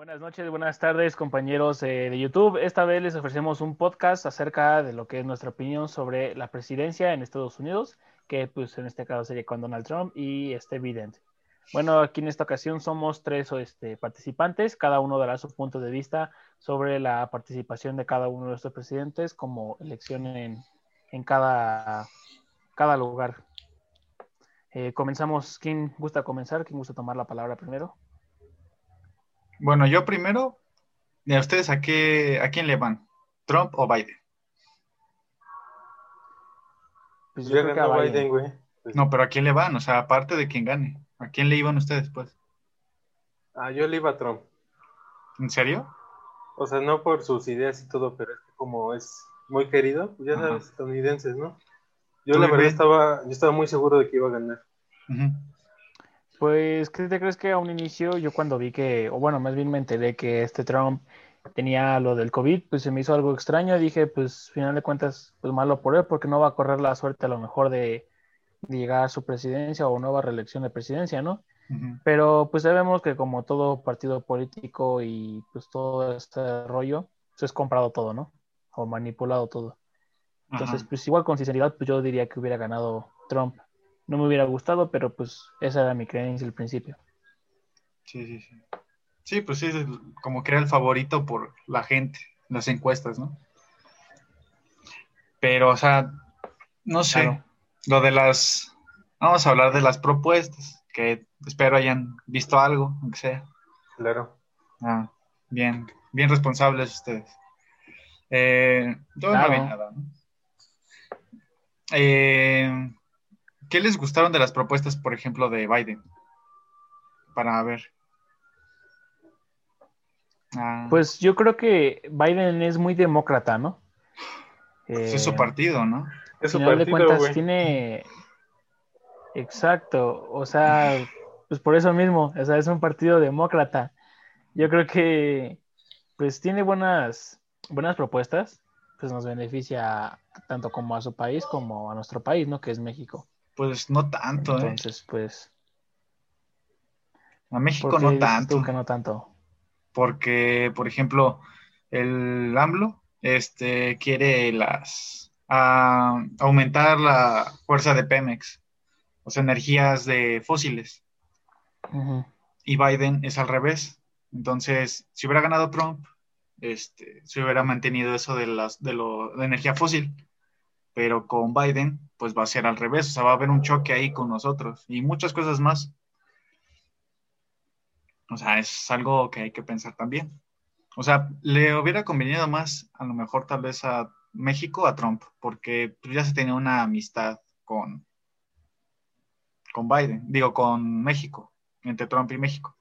Buenas noches, buenas tardes compañeros eh, de YouTube. Esta vez les ofrecemos un podcast acerca de lo que es nuestra opinión sobre la presidencia en Estados Unidos, que pues en este caso sería con Donald Trump y este Biden. Bueno, aquí en esta ocasión somos tres este, participantes, cada uno dará su punto de vista sobre la participación de cada uno de estos presidentes como elección en, cada lugar. Eh, comenzamos, ¿quién gusta comenzar? ¿Quién gusta tomar la palabra primero? Bueno, yo primero, ¿y a ustedes a, qué, a quién le van? ¿Trump o Biden? Pues yo, creo que a Biden, güey. Pues No, pero ¿a quién le van? O sea, aparte de quien gane. ¿A quién le iban ustedes, pues? Ah, yo le iba a Trump. ¿En serio? O sea, no por sus ideas y todo, pero es que como es muy querido, pues ya Ajá. sabes, estadounidenses, ¿no? Yo ¿Tú, la verdad estaba, yo estaba muy seguro de que iba a ganar. Ujú. Pues, ¿qué te crees que a un inicio yo cuando vi que, o bueno, más bien me enteré que este Trump tenía lo del COVID, pues se me hizo algo extraño. Dije, pues, final de cuentas, pues malo por él, porque no va a correr la suerte a lo mejor de, de llegar a su presidencia o nueva reelección de presidencia, ¿no? Pero pues sabemos que como todo partido político y pues todo este rollo, pues es comprado todo, ¿no? O manipulado todo. Entonces, Ajá. pues igual con sinceridad, pues yo diría que hubiera ganado Trump. No me hubiera gustado, pero pues esa era mi creencia al principio. Sí, sí, sí. Sí, pues sí, es el- como que era el favorito por la gente, las encuestas, ¿no? Pero, o sea, no sé, Claro. lo de las, vamos a hablar de las propuestas, que espero hayan visto algo, aunque sea. Claro. Ah, bien, bien responsables ustedes. Eh, yo Claro. no vi nada, ¿no? Eh, ¿qué les gustaron de las propuestas, por ejemplo, de Biden? Para ver. Ah, Pues yo creo que Biden es muy demócrata, ¿no? pues es su Eh, partido, ¿no? Es su final de partido, cuentas güey. tiene exacto, o sea, pues por eso mismo, o sea, es un partido demócrata. Yo creo que pues tiene buenas buenas propuestas, pues nos beneficia tanto como a su país como a nuestro país, ¿no? Que es México. Pues no tanto, ¿eh? Entonces, pues A México ¿por qué no tanto. que no tanto? porque, por ejemplo, el AMLO este, quiere las a- aumentar la fuerza de Pemex, o sea, energías de fósiles, y Biden es al revés. Entonces, si hubiera ganado Trump, este, se hubiera mantenido eso de las de lo de energía fósil, pero con Biden, pues va a ser al revés, o sea, va a haber un choque ahí con nosotros y muchas cosas más. O sea, es algo que hay que pensar también. O sea, le hubiera convenido más, a lo mejor tal vez a México, a Trump, porque pues, ya se tenía una amistad con, con Biden, digo, con México, entre Trump y México.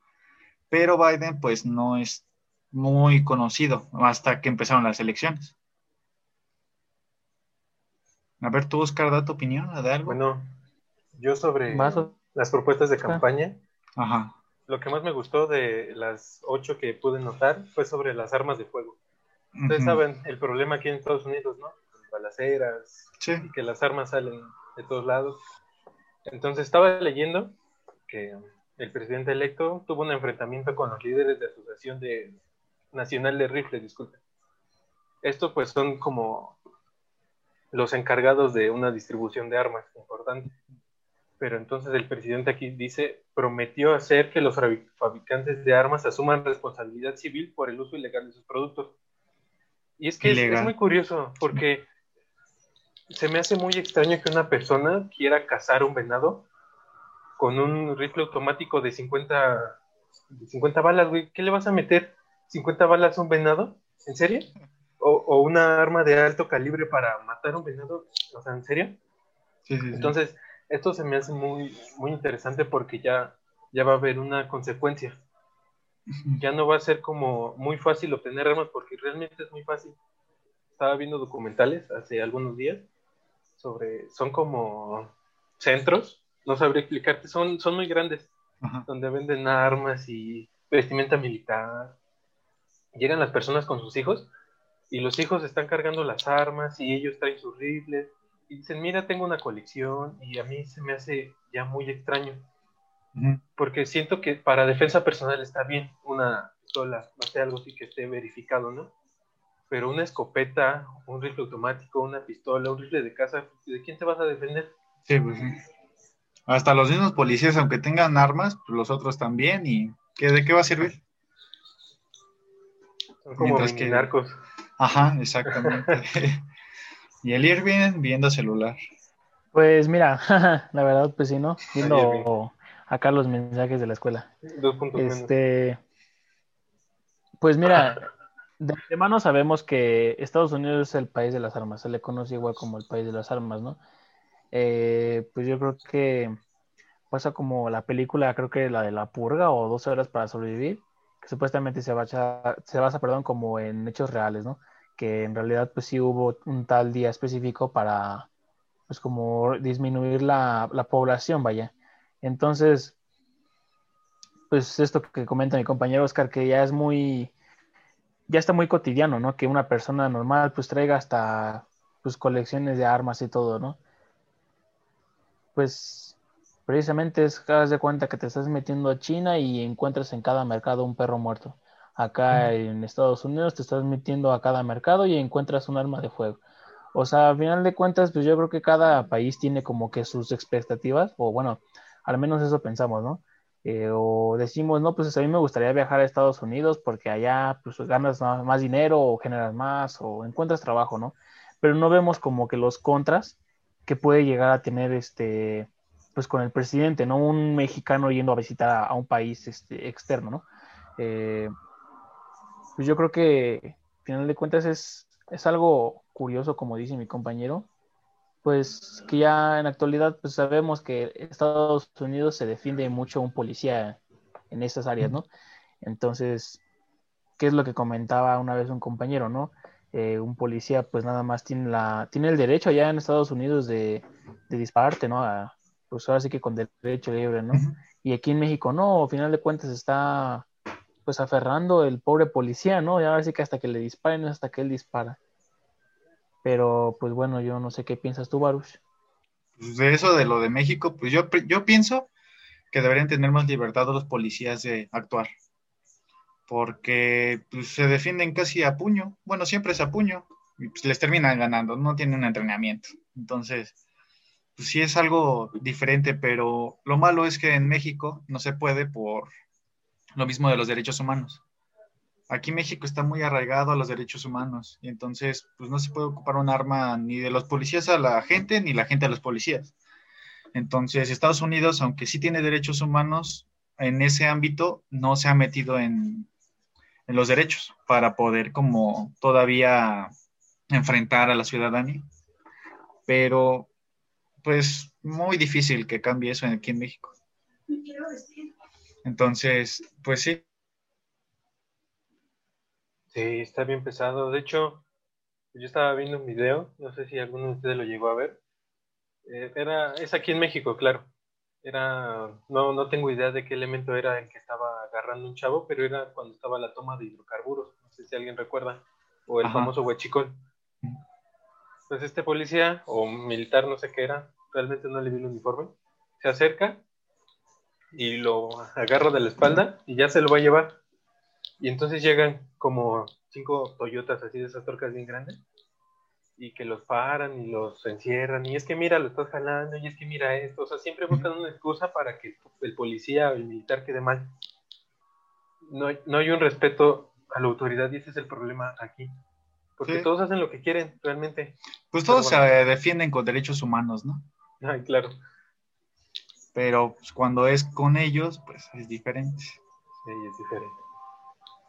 Pero Biden, pues, no es muy conocido hasta que empezaron las elecciones. A ver, tú, Oscar, da tu opinión de algo. Bueno, yo sobre Vas, Oscar. las propuestas de campaña, Ajá. lo que más me gustó de las ocho que pude notar fue sobre las armas de fuego. Ustedes Ujú. saben el problema aquí en Estados Unidos, ¿no? Las balaceras, Sí. y que las armas salen de todos lados. Entonces estaba leyendo que el presidente electo tuvo un enfrentamiento con los líderes de Asociación de Nacional de Rifles, disculpe. Esto pues son como los encargados de una distribución de armas importante. Pero entonces el presidente aquí dice, prometió hacer que los fabric- fabricantes de armas asuman responsabilidad civil por el uso ilegal de sus productos. Y es que es, es muy curioso, porque se me hace muy extraño que una persona quiera cazar un venado con un rifle automático de 50, de 50 balas, güey. ¿Qué le vas a meter? ¿50 balas a un venado? ¿En serio? ¿O, o una arma de alto calibre para matar a un venado? O sea, ¿en serio? Sí, sí, sí. Entonces, esto se me hace muy, muy interesante porque ya, ya va a haber una consecuencia. Ya no va a ser como muy fácil obtener armas porque realmente es muy fácil. Estaba viendo documentales hace algunos días sobre, son como centros, no sabría explicarte, son, son muy grandes, Ajá. donde venden armas y vestimenta militar. Llegan las personas con sus hijos y los hijos están cargando las armas y ellos traen sus rifles y dicen, mira, tengo una colección y a mí se me hace ya muy extraño porque siento que para defensa personal está bien una pistola, va a ser algo así que esté verificado, ¿no? Pero una escopeta, un rifle automático, una pistola, un rifle de casa, ¿de quién te vas a defender? Sí, pues sí. Hasta los mismos policías, aunque tengan armas, pues los otros también, ¿y qué, de qué va a servir? Son como Mientras que- narcos. Ajá, exactamente. y el Irving viendo celular. Pues mira, la verdad, pues sí, ¿no? Viendo acá los mensajes de la escuela. Dos puntos menos. Este, pues mira, de antemano sabemos que Estados Unidos es el país de las armas, se le conoce igual como el país de las armas, ¿no? Eh, pues yo creo que pasa como la película, creo que la de La Purga o 12 horas para sobrevivir, que supuestamente se basa, se basa, perdón, como en hechos reales, ¿no? Que en realidad pues sí hubo un tal día específico para, pues como disminuir la, la población, vaya. Entonces, pues esto que comenta mi compañero Oscar, que ya es muy, ya está muy cotidiano, ¿no? Que una persona normal pues traiga hasta pues colecciones de armas y todo, ¿no? Pues precisamente es haz de cuenta que te estás metiendo a China y encuentras en cada mercado un perro muerto. Acá en Estados Unidos te estás metiendo a cada mercado y encuentras un arma de fuego. O sea, a final de cuentas, pues yo creo que cada país tiene como que sus expectativas, o bueno, al menos eso pensamos, ¿no? Eh, o decimos, no, pues a mí me gustaría viajar a Estados Unidos porque allá pues ganas más, más dinero o generas más o encuentras trabajo, ¿no? Pero no vemos como que los contras que puede llegar a tener este, pues con el presidente, ¿no? Un mexicano yendo a visitar a, a un país este, externo, ¿no? Eh, pues yo creo que, al final de cuentas, es, es algo curioso, como dice mi compañero, pues que ya en la actualidad pues sabemos que Estados Unidos se defiende mucho un policía en esas áreas, ¿no? Entonces, ¿qué es lo que comentaba una vez un compañero, ¿no? Eh, un policía pues nada más tiene la tiene el derecho allá en Estados Unidos de, de dispararte, ¿no? A- pues ahora sí que con derecho libre, ¿no? Y aquí en México no, al final de cuentas está pues aferrando el pobre policía, ¿no? Y ahora sí que hasta que le disparen es hasta que él dispara. Pero pues bueno, yo no sé qué piensas tú, Baruch. Pues de eso de lo de México, pues yo, yo pienso que deberían tener más libertad los policías de actuar. Porque pues, se defienden casi a puño. Bueno, siempre es a puño. Y pues les terminan ganando, no tienen entrenamiento. Entonces, pues sí es algo diferente, pero lo malo es que en México no se puede por lo mismo de los derechos humanos. Aquí México está muy arraigado a los derechos humanos y entonces pues no se puede ocupar un arma ni de los policías a la gente ni la gente a los policías. Entonces Estados Unidos, aunque sí tiene derechos humanos, en ese ámbito no se ha metido en, en los derechos para poder como todavía enfrentar a la ciudadanía. Pero pues muy difícil que cambie eso aquí en México. Entonces, pues sí, Sí, está bien pesado. De hecho, yo estaba viendo un video, no sé si alguno de ustedes lo llegó a ver. Eh, era, es aquí en México, claro. Era, no, no tengo idea de qué elemento era el que estaba agarrando un chavo, pero era cuando estaba la toma de hidrocarburos. No sé si alguien recuerda. O el Ajá. famoso huachicol. Pues este policía o militar, no sé qué era, realmente no le vi el uniforme. Se acerca y lo agarra de la espalda y ya se lo va a llevar. Y entonces llegan como cinco Toyotas así de esas torcas bien grandes y que los paran y los encierran y es que mira, lo estás jalando y es que mira esto, o sea, siempre buscan una excusa para que el policía o el militar quede mal. No hay, no hay un respeto a la autoridad y ese es el problema aquí. Porque Sí. todos hacen lo que quieren, realmente. pues todos bueno. se defienden con derechos humanos, ¿no? Ay, claro. Pero pues, cuando es con ellos, pues es diferente. Sí, es diferente.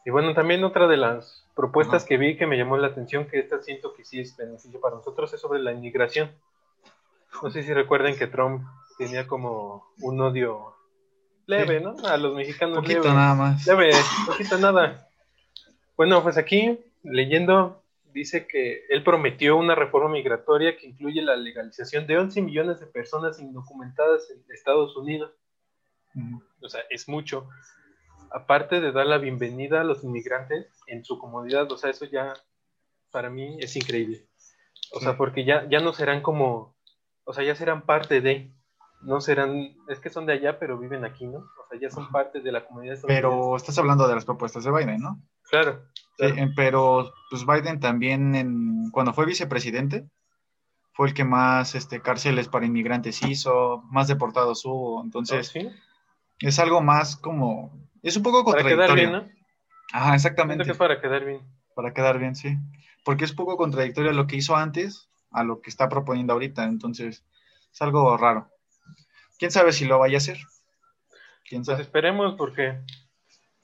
Y bueno, también otra de las propuestas Ajá. que vi que me llamó la atención, que esta siento que sí es beneficio para nosotros, es sobre la inmigración. No sé si recuerden que Trump tenía como un odio leve, ¿no? A los mexicanos poquito leve. nada más. Leve, poquito nada. Bueno, pues aquí, leyendo, dice que él prometió una reforma migratoria que incluye la legalización de 11 millones de personas indocumentadas en Estados Unidos o sea, es mucho. Aparte de dar la bienvenida a los inmigrantes en su comodidad, o sea, eso ya para mí es increíble. O sea, porque ya, ya no serán como, o sea, ya serán parte de, no serán, es que son de allá, pero viven aquí, ¿no? O sea, ya son parte de la comunidad. Pero estás hablando de las propuestas de Biden, ¿no? Claro. Sí, pero pues Biden también, en, cuando fue vicepresidente, fue el que más este, cárceles para inmigrantes hizo, más deportados hubo. Entonces, ¿Sí? es algo más como. Es un poco Para contradictorio. quedar bien, ¿no? Ajá, exactamente. Que para quedar bien. Para quedar bien, sí. Porque es poco contradictorio lo que hizo antes a lo que está proponiendo ahorita. Entonces, es algo raro. ¿Quién sabe si lo vaya a hacer? ¿Quién Pues esperemos porque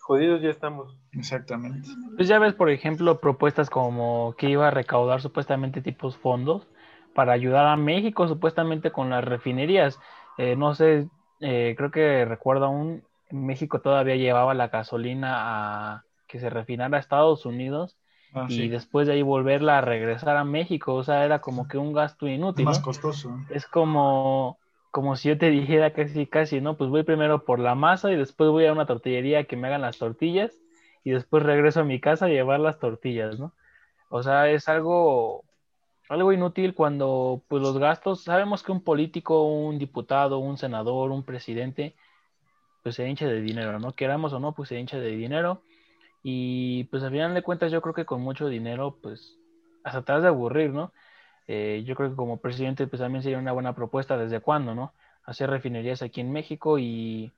jodidos ya estamos. Exactamente. Pues ya ves, por ejemplo, propuestas como que iba a recaudar supuestamente tipos fondos para ayudar a México supuestamente con las refinerías. Eh, no sé, eh, creo que recuerdo aún, México todavía llevaba la gasolina a que se refinara a Estados Unidos Ah, y sí. después de ahí volverla a regresar a México. O sea, era como que un gasto Es inútil. más ¿no? costoso. Es como, como si yo te dijera casi, casi, ¿no? Pues voy primero por la masa y después voy a una tortillería que me hagan las tortillas y después regreso a mi casa a llevar las tortillas, ¿no? O sea, es algo, algo inútil cuando, pues los gastos, sabemos que un político, un diputado, un senador, un presidente, pues se hincha de dinero, ¿no? Queramos o no, pues se hincha de dinero y pues al final de cuentas yo creo que con mucho dinero, pues hasta te has de aburrir, ¿no? Eh, yo creo que como presidente pues también sería una buena propuesta desde cuándo, ¿no? Hacer refinerías aquí en México y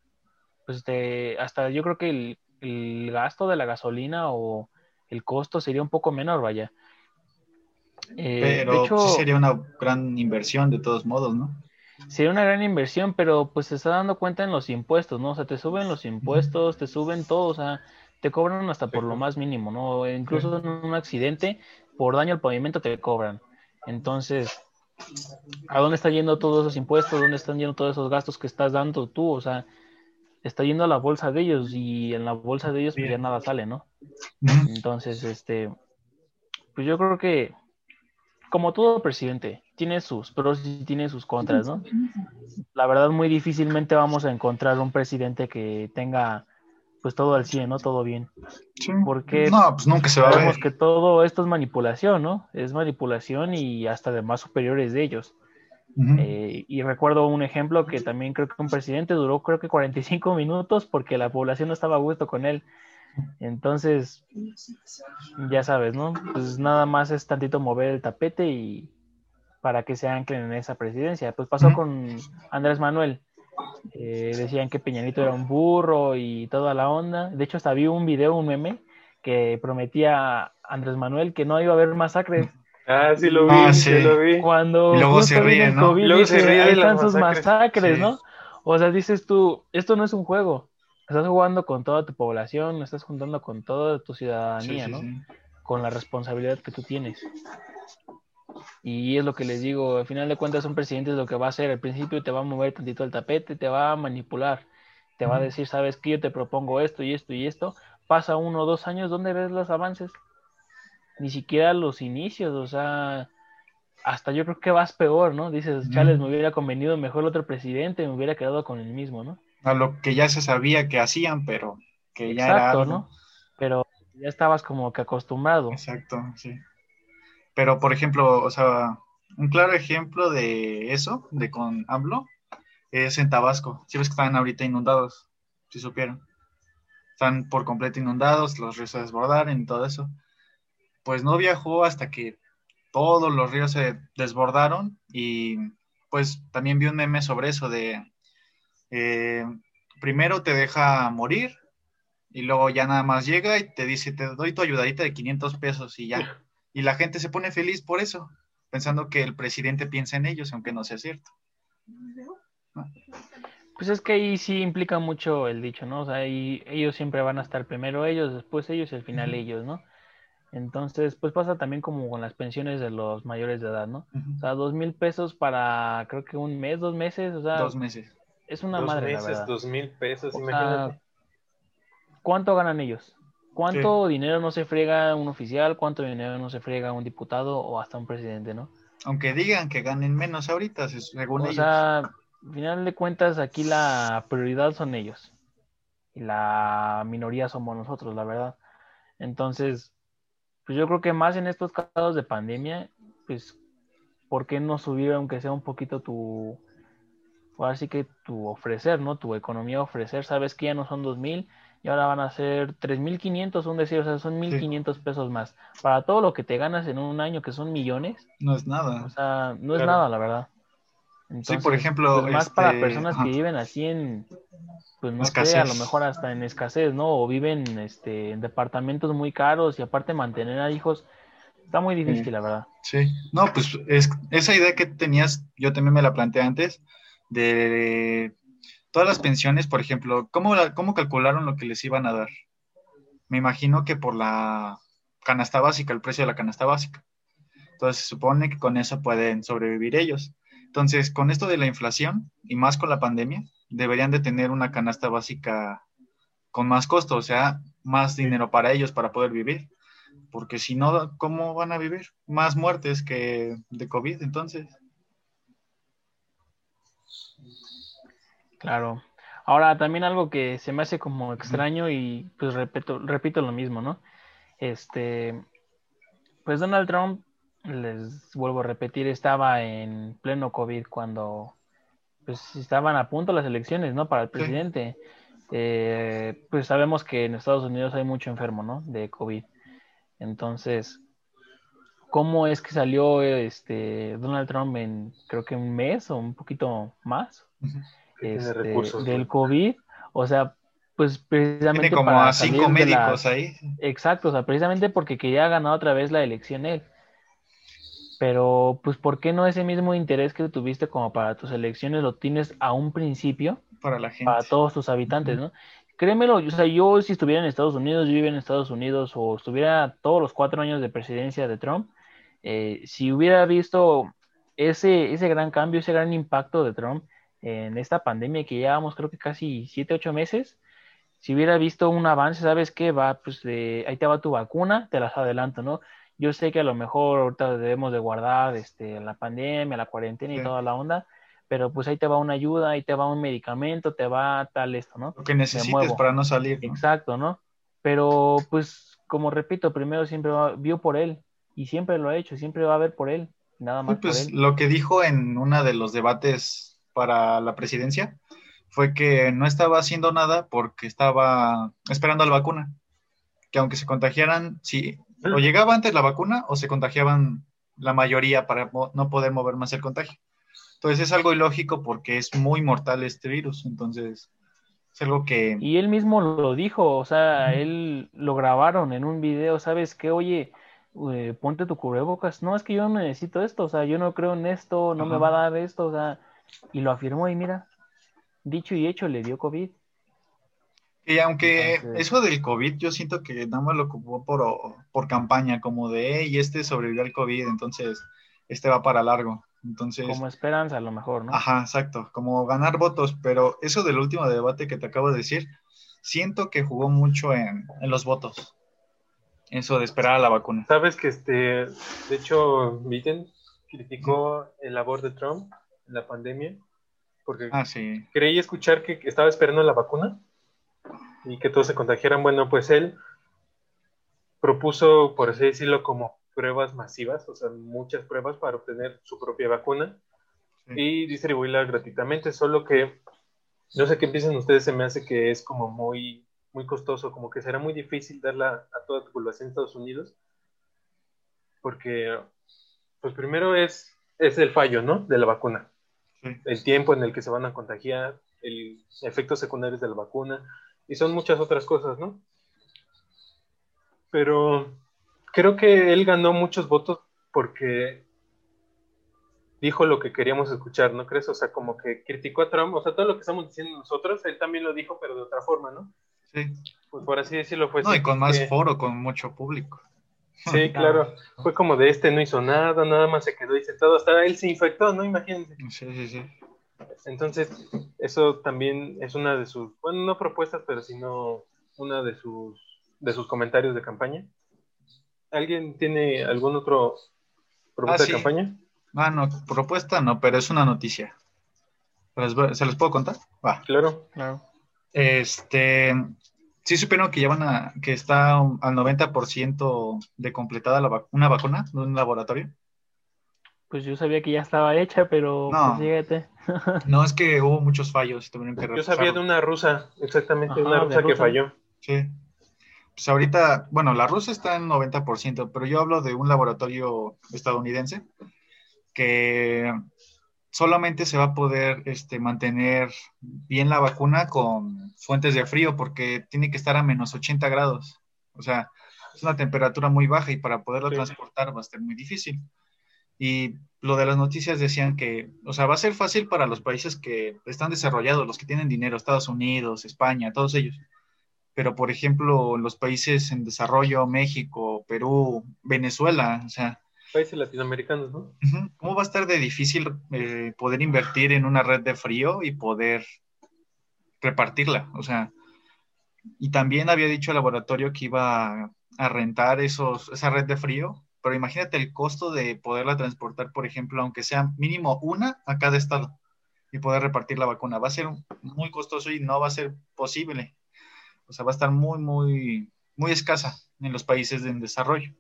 pues de, hasta yo creo que el, el gasto de la gasolina o el costo sería un poco menor, vaya. Eh, Pero de hecho, sí sería una gran inversión de todos modos, ¿no? sería una gran inversión, pero pues se está dando cuenta en los impuestos, ¿no? O sea, te suben los impuestos, te suben todo, o sea, te cobran hasta por lo más mínimo, ¿no? Incluso en un accidente, por daño al pavimento te cobran. Entonces, ¿a dónde está yendo todos esos impuestos? ¿Dónde están yendo todos esos gastos que estás dando tú? O sea, está yendo a la bolsa de ellos y en la bolsa de ellos pues ya nada sale, ¿no? Entonces, este, pues yo creo que, como todo presidente, tiene sus pros y tiene sus contras, ¿no? La verdad, muy difícilmente vamos a encontrar un presidente que tenga, pues todo al 100, ¿no? Todo bien. Sí. Porque No, pues nunca se va a ver. Sabemos que todo esto es manipulación, ¿no? Es manipulación y hasta de más superiores de ellos. Eh, y recuerdo un ejemplo que también creo que un presidente duró creo que 45 minutos porque la población no estaba a gusto con él. Entonces, ya sabes, ¿no? Pues nada más es tantito mover el tapete y para que se anclen en esa presidencia. Pues pasó con Andrés Manuel. Eh, decían que Peñanito era un burro y toda la onda. De hecho, hasta vi un video, un meme, que prometía a Andrés Manuel que no iba a haber masacres. Ah, sí lo vi, Ah, sí. sí. lo vi. Cuando Y luego se ríe, ¿no? COVID, luego se ríe de las están sus masacres". masacres, Sí. ¿no? O sea, dices tú, esto no es un juego. Estás jugando con toda tu población, estás juntando con toda tu Sí, ciudadanía, sí, ¿no? sí. Con la responsabilidad que tú tienes. Y es lo que les digo, al final de cuentas un presidente es lo que va a hacer. Al principio te va a mover tantito el tapete, te va a manipular, te va a decir, sabes que yo te propongo esto y esto y esto. Pasa uno o dos años, ¿dónde ves los avances? Ni siquiera los inicios, o sea, hasta yo creo que vas peor, ¿no? Dices, chales, me hubiera convenido mejor el otro presidente, me hubiera quedado con el mismo, ¿no? A lo que ya se sabía que hacían, pero que ya era algo. ¿no? Pero ya estabas como que acostumbrado. Exacto, sí. Pero, por ejemplo, o sea, un claro ejemplo de eso, de con AMLO, es en Tabasco. Si ves que están ahorita inundados, si supieron. Están por completo inundados, los ríos se desbordaron y todo eso. Pues no viajó hasta que todos los ríos se desbordaron y pues también vi un meme sobre eso de eh, primero te deja morir y luego ya nada más llega y te dice te doy tu ayudadita de 500 pesos y ya. Y la gente se pone feliz por eso, pensando que el presidente piensa en ellos, aunque no sea cierto. Pues es que ahí sí implica mucho el dicho, ¿no? O sea, ahí ellos siempre van a estar primero ellos, después ellos y al final ellos, ¿no? Entonces, pues pasa también como con las pensiones de los mayores de edad, ¿no? O sea, dos mil pesos para creo que un mes, dos meses, o sea, Dos meses. es una Dos madre, la meses, verdad. dos mil pesos, O sea, imagínate. ¿cuánto ganan ellos? ¿Cuánto dinero no se friega un oficial? ¿Cuánto dinero no se friega un diputado o hasta un presidente, no? Aunque digan que ganen menos ahorita, se- según O ellos. sea, al final de cuentas, aquí la prioridad son ellos. Y la minoría somos nosotros, la verdad. Entonces, pues yo creo que más en estos casos de pandemia, pues, ¿por qué no subir aunque sea un poquito tu, ahora sí que tu ofrecer, ¿no? Tu economía ofrecer, sabes que ya no son 2.000 y ahora van a ser 3.500, un decir, o sea, son 1.500 pesos más. Para todo lo que te ganas en un año, que son millones. No es nada. O sea, no es nada, la verdad. sí, por ejemplo. Pues, más para este, personas que viven así en, pues no sé, a lo mejor hasta en escasez, ¿no? O viven este, en departamentos muy caros y aparte mantener a hijos está muy difícil, la verdad. Sí, no, pues es, esa idea que tenías, yo también me la planteé antes, de todas las pensiones, por ejemplo, ¿cómo, ¿cómo calcularon lo que les iban a dar? Me imagino que por la canasta básica, el precio de la canasta básica. Entonces se supone que con eso pueden sobrevivir ellos. Entonces, con esto de la inflación y más con la pandemia, deberían de tener una canasta básica con más costo, o sea, más dinero para ellos para poder vivir porque si no, ¿cómo van a vivir? Más muertes que de COVID, entonces. Claro. Ahora, también algo que se me hace como extraño y pues repito, repito lo mismo, ¿no? Este, pues Donald Trump, les vuelvo a repetir, estaba en pleno COVID cuando pues estaban a punto las elecciones, ¿no? Para el presidente. Eh, pues sabemos que en Estados Unidos hay mucho enfermo, ¿no? De COVID. Entonces, ¿cómo es que salió este Donald Trump en creo que un mes o un poquito más este, del COVID? O sea, pues precisamente Tiene como a cinco médicos ahí. Exacto, o sea, precisamente porque quería ganar otra vez la elección él. Pero, pues, ¿por qué no ese mismo interés que tuviste como para tus elecciones lo tienes a un principio? Para la gente. Para todos tus habitantes, ¿no? créemelo, o sea, yo si estuviera en Estados Unidos, yo viviera en Estados Unidos o estuviera todos los cuatro años de presidencia de Trump, eh, si hubiera visto ese, ese gran cambio, ese gran impacto de Trump en esta pandemia que llevamos creo que casi siete, ocho meses, si hubiera visto un avance, ¿sabes qué? Va, pues ahí te va tu vacuna, te las adelanto, ¿no? Yo sé que a lo mejor ahorita debemos de guardar este, la pandemia, la cuarentena y toda la onda, pero pues ahí te va una ayuda, ahí te va un medicamento, te va tal esto, ¿no? Lo que necesites para no salir. Exacto, ¿no? Pero pues, como repito, primero siempre vio por él y siempre lo ha hecho, siempre va a ver por él, nada más. pues lo que dijo en uno de los debates para la presidencia fue que no estaba haciendo nada porque estaba esperando la vacuna, que aunque se contagiaran, si o llegaba antes la vacuna o se contagiaban la mayoría para no poder mover más el contagio. Entonces es algo ilógico porque es muy mortal este virus. Entonces es algo que... Y él mismo lo dijo, o sea, él lo grabaron en un video, ¿sabes qué? Oye, eh, ponte tu cubrebocas. No, es que yo no necesito esto, o sea, yo no creo en esto, no me va a dar esto, o sea, y lo afirmó y mira, dicho y hecho, le dio COVID. Y aunque eso del COVID, yo siento que nada más lo ocupó por, por campaña, como de, y este sobrevivió al COVID, entonces este va para largo. Entonces, como esperanza a lo mejor, ¿no? Ajá, exacto, como ganar votos, pero eso del último debate que te acabo de decir, siento que jugó mucho en, los votos. Eso de esperar a la vacuna. Sabes que este, de hecho, Biden criticó el labor de Trump en la pandemia porque ah, sí. creí escuchar que estaba esperando la vacuna y que todos se contagiaran. Bueno, pues él propuso, por así decirlo, como pruebas masivas, o sea, muchas pruebas para obtener su propia vacuna y distribuirla gratuitamente, solo que no sé qué piensan ustedes, se me hace que es como muy, muy costoso, como que será muy difícil darla a toda tu población en Estados Unidos, porque, pues primero es, es el fallo, ¿no? De la vacuna, el tiempo en el que se van a contagiar, el efectos secundarios de la vacuna, y son muchas otras cosas, ¿no? Pero creo que él ganó muchos votos porque dijo lo que queríamos escuchar, ¿no crees? O sea, como que criticó a Trump, o sea, todo lo que estamos diciendo nosotros, él también lo dijo, pero de otra forma, ¿no? Sí. Pues por así decirlo fue. No, y con más foro, con mucho público. Sí, claro. Fue como de este no hizo nada, nada más se quedó y sentado, hasta él se infectó, ¿no? Imagínense. Sí, sí, sí. Entonces, eso también es una de sus, bueno, no propuestas, pero sino una de sus, de sus comentarios de campaña. ¿Alguien tiene algún otro propuesta de ah, campaña? Ah, no, propuesta no, pero es una noticia. ¿Se les puedo contar? Va. Claro, claro. Este, sí supieron que llevan a, que está al 90% de completada la una vacuna de un laboratorio. Pues yo sabía que ya estaba hecha, pero No. pues fíjate. No, es que hubo muchos fallos y tuvieron que Yo sabía de una rusa, exactamente, Ajá, una de rusa que rusa. falló. Sí. Pues ahorita, bueno, la rusa está en 90%, pero yo hablo de un laboratorio estadounidense que solamente se va a poder este, mantener bien la vacuna con fuentes de frío porque tiene que estar a menos 80 grados. O sea, es una temperatura muy baja y para poderla Sí. transportar va a ser muy difícil. Y lo de las noticias decían que, o sea, va a ser fácil para los países que están desarrollados, los que tienen dinero, Estados Unidos, España, todos ellos. Pero, por ejemplo, los países en desarrollo, México, Perú, Venezuela, o sea, Países latinoamericanos, ¿no? ¿Cómo va a estar de difícil eh, poder invertir en una red de frío y poder repartirla? O sea, y también había dicho el laboratorio que iba a rentar esos, esa red de frío, pero imagínate el costo de poderla transportar, por ejemplo, aunque sea mínimo una a cada estado y poder repartir la vacuna. Va a ser muy costoso y no va a ser posible. O sea, va a estar muy, muy, muy escasa en los países en desarrollo.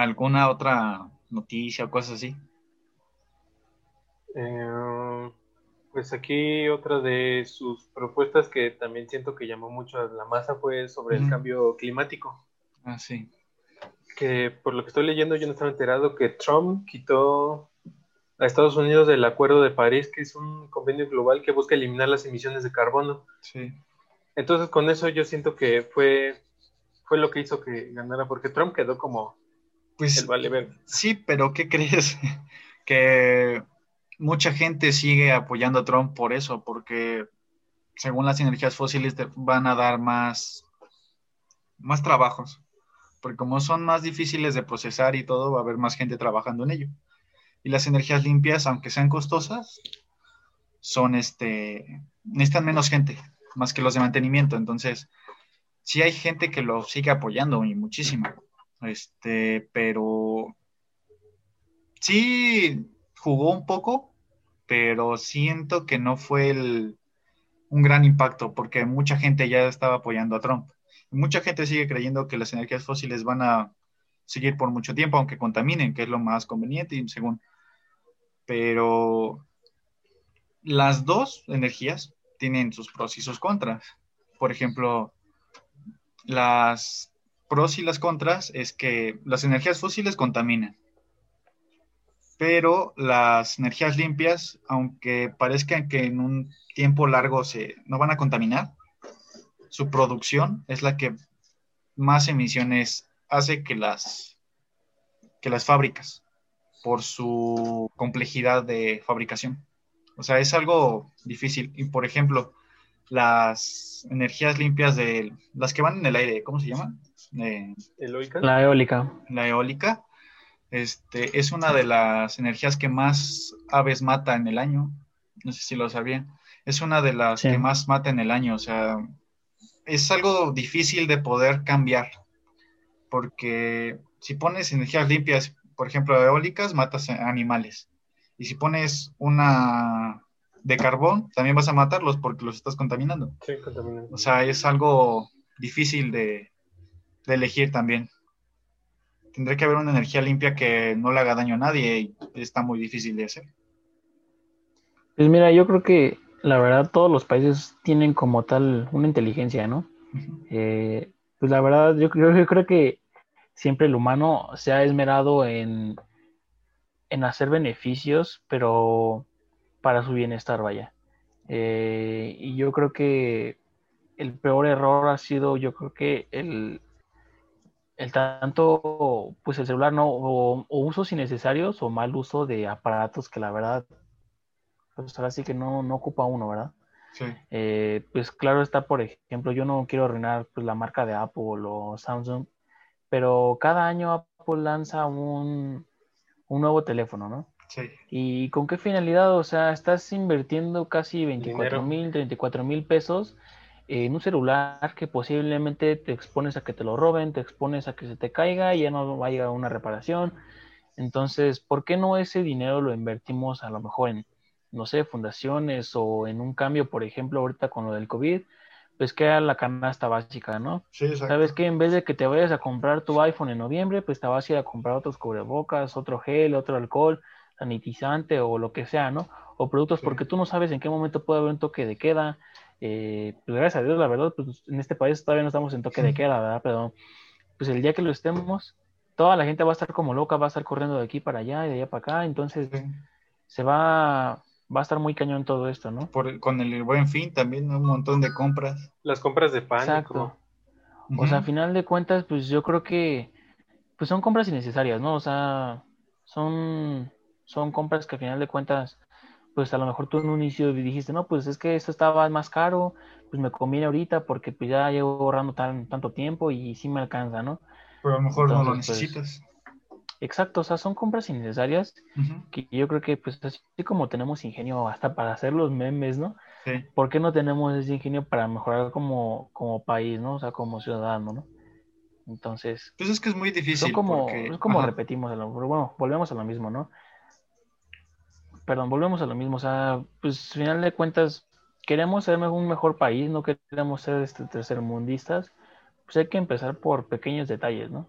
¿Alguna otra noticia o cosas así? Eh, pues aquí otra de sus propuestas que también siento que llamó mucho a la masa fue sobre el cambio climático. Ah, sí. Que por lo que estoy leyendo yo no estaba enterado que Trump quitó a Estados Unidos del Acuerdo de París, que es un convenio global que busca eliminar las emisiones de carbono. Sí. Entonces con eso yo siento que fue, fue lo que hizo que ganara, porque Trump quedó como Pues el vale ver. sí, pero ¿qué crees? que mucha gente sigue apoyando a Trump por eso, porque según las energías fósiles te van a dar más, más trabajos, porque como son más difíciles de procesar y todo, va a haber más gente trabajando en ello. Y las energías limpias, aunque sean costosas, son este, necesitan menos gente, más que los de mantenimiento. Entonces, sí hay gente que lo sigue apoyando y muchísimo. Este, pero sí jugó un poco, pero siento que no fue el, un gran impacto, porque mucha gente ya estaba apoyando a Trump. Mucha gente sigue creyendo que las energías fósiles van a seguir por mucho tiempo, aunque contaminen, que es lo más conveniente, según. Pero las dos energías tienen sus pros y sus contras. Por ejemplo, las pros y las contras es que las energías fósiles contaminan, pero las energías limpias, aunque parezcan que en un tiempo largo se, no van a contaminar, su producción es la que más emisiones hace que las, que las fábricas por su complejidad de fabricación. O sea, es algo difícil. Y por ejemplo, las energías limpias de las que van en el aire, ¿cómo se llaman? Eh. La eólica. la eólica, este, es una de las energías que más aves mata en el año. No sé si lo sabían. Es una de las Sí. que más mata en el año. O sea, es algo difícil de poder cambiar. Porque si pones energías limpias, por ejemplo, eólicas, matas animales. Y si pones una de carbón, también vas a matarlos porque los estás contaminando. Sí, contaminante. O sea, es algo difícil de, de elegir también. Tendría que haber una energía limpia que no le haga daño a nadie y está muy difícil de hacer. Pues mira, yo creo que la verdad todos los países tienen como tal una inteligencia, ¿no? Eh, pues la verdad yo creo, yo creo que siempre el humano se ha esmerado en, en hacer beneficios, pero para su bienestar, vaya. Eh, y yo creo que el peor error ha sido, yo creo que el, el tanto, pues el celular, ¿no? O, o usos innecesarios o mal uso de aparatos que la verdad, pues ahora sí que no, no ocupa uno, ¿verdad? Sí, Eh, pues claro está, por ejemplo, yo no quiero arruinar pues, la marca de Apple o Samsung, pero cada año Apple lanza un, un nuevo teléfono, ¿no? sí, ¿Y con qué finalidad? O sea, estás invirtiendo casi 24 Dinero. mil, 34 mil pesos en un celular que posiblemente te expones a que te lo roben, te expones a que se te caiga y ya no vaya una reparación. Entonces, ¿por qué no ese dinero lo invertimos a lo mejor en, no sé, fundaciones o en un cambio, por ejemplo, ahorita con lo del COVID? pues queda la canasta básica, ¿no? Sí, exacto. Sabes que en vez de que te vayas a comprar tu iPhone en noviembre, pues te vas a ir a comprar otros cubrebocas, otro gel, otro alcohol, sanitizante o lo que sea, ¿no? O productos Sí. porque tú no sabes en qué momento puede haber un toque de queda. Eh, pues gracias a Dios, la verdad, pues en este país todavía no estamos en toque de queda, ¿verdad? Pero pues el día que lo estemos, toda la gente va a estar como loca, va a estar corriendo de aquí para allá y de allá para acá, entonces Sí. se va, va a estar muy cañón todo esto, ¿no? Por con el buen fin también un montón de compras. Las compras de pánico. Exacto. O sea, a final de cuentas, pues yo creo que pues son compras innecesarias, ¿no? O sea, son, son compras que a final de cuentas, pues a lo mejor tú en un inicio dijiste, no, pues es que esto estaba más caro, pues me conviene ahorita porque pues ya llevo ahorrando tan, tanto tiempo y sí me alcanza, ¿no? Pero a lo mejor no lo pues, necesitas. Exacto, o sea, son compras innecesarias que yo creo que pues así como tenemos ingenio hasta para hacer los memes, ¿no? Sí. ¿Por qué no tenemos ese ingenio para mejorar como, como país, ¿no? O sea, como ciudadano, ¿no? Entonces, Pues es que es muy difícil. son como, porque- es como ajá. repetimos, a lo- bueno, volvemos a lo mismo, ¿no? Perdón, volvemos a lo mismo, o sea, pues al final de cuentas, queremos ser un mejor país, no queremos ser este, tercermundistas, pues hay que empezar por pequeños detalles, ¿no?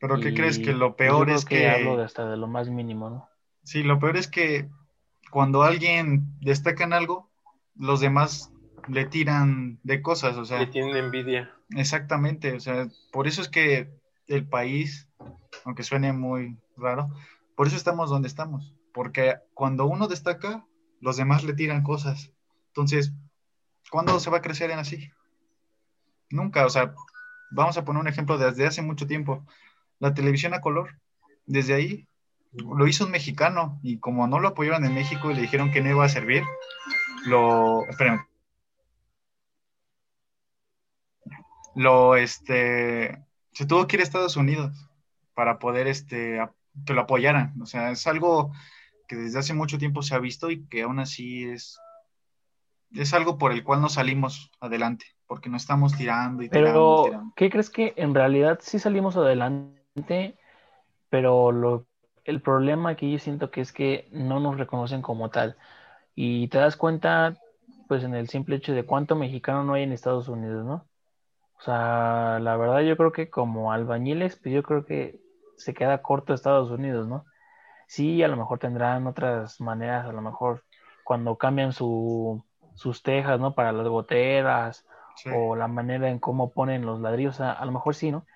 Pero ¿qué Y, crees? Que lo peor es que... hablo de hasta de lo más mínimo, ¿no? Sí, lo peor es que cuando alguien destaca en algo, los demás le tiran de cosas, o sea, Le tienen envidia. exactamente, o sea, por eso es que el país, aunque suene muy raro, por eso estamos donde estamos, porque cuando uno destaca, los demás le tiran cosas. Entonces, ¿cuándo se va a crecer en así? Nunca, o sea, vamos a poner un ejemplo desde hace mucho tiempo. La televisión a color, desde ahí lo hizo un mexicano y como no lo apoyaron en México y le dijeron que no iba a servir, lo, espérame, lo, este, se tuvo que ir a Estados Unidos para poder, este, que lo apoyaran. O sea, es algo que desde hace mucho tiempo se ha visto y que aún así es, es algo por el cual no salimos adelante, porque no estamos tirando y tirando, Pero. ¿qué crees que en realidad sí salimos adelante? Pero lo, el problema aquí yo siento que es que no nos reconocen como tal. Y te das cuenta, pues, en el simple hecho de cuánto mexicano no hay en Estados Unidos, ¿no? O sea, la verdad yo creo que como albañiles, pues yo creo que se queda corto Estados Unidos, ¿no? Sí, a lo mejor tendrán otras maneras, a lo mejor cuando cambian su, sus tejas, ¿no? Para las goteras Sí. o la manera en cómo ponen los ladrillos, a, a lo mejor sí, ¿no?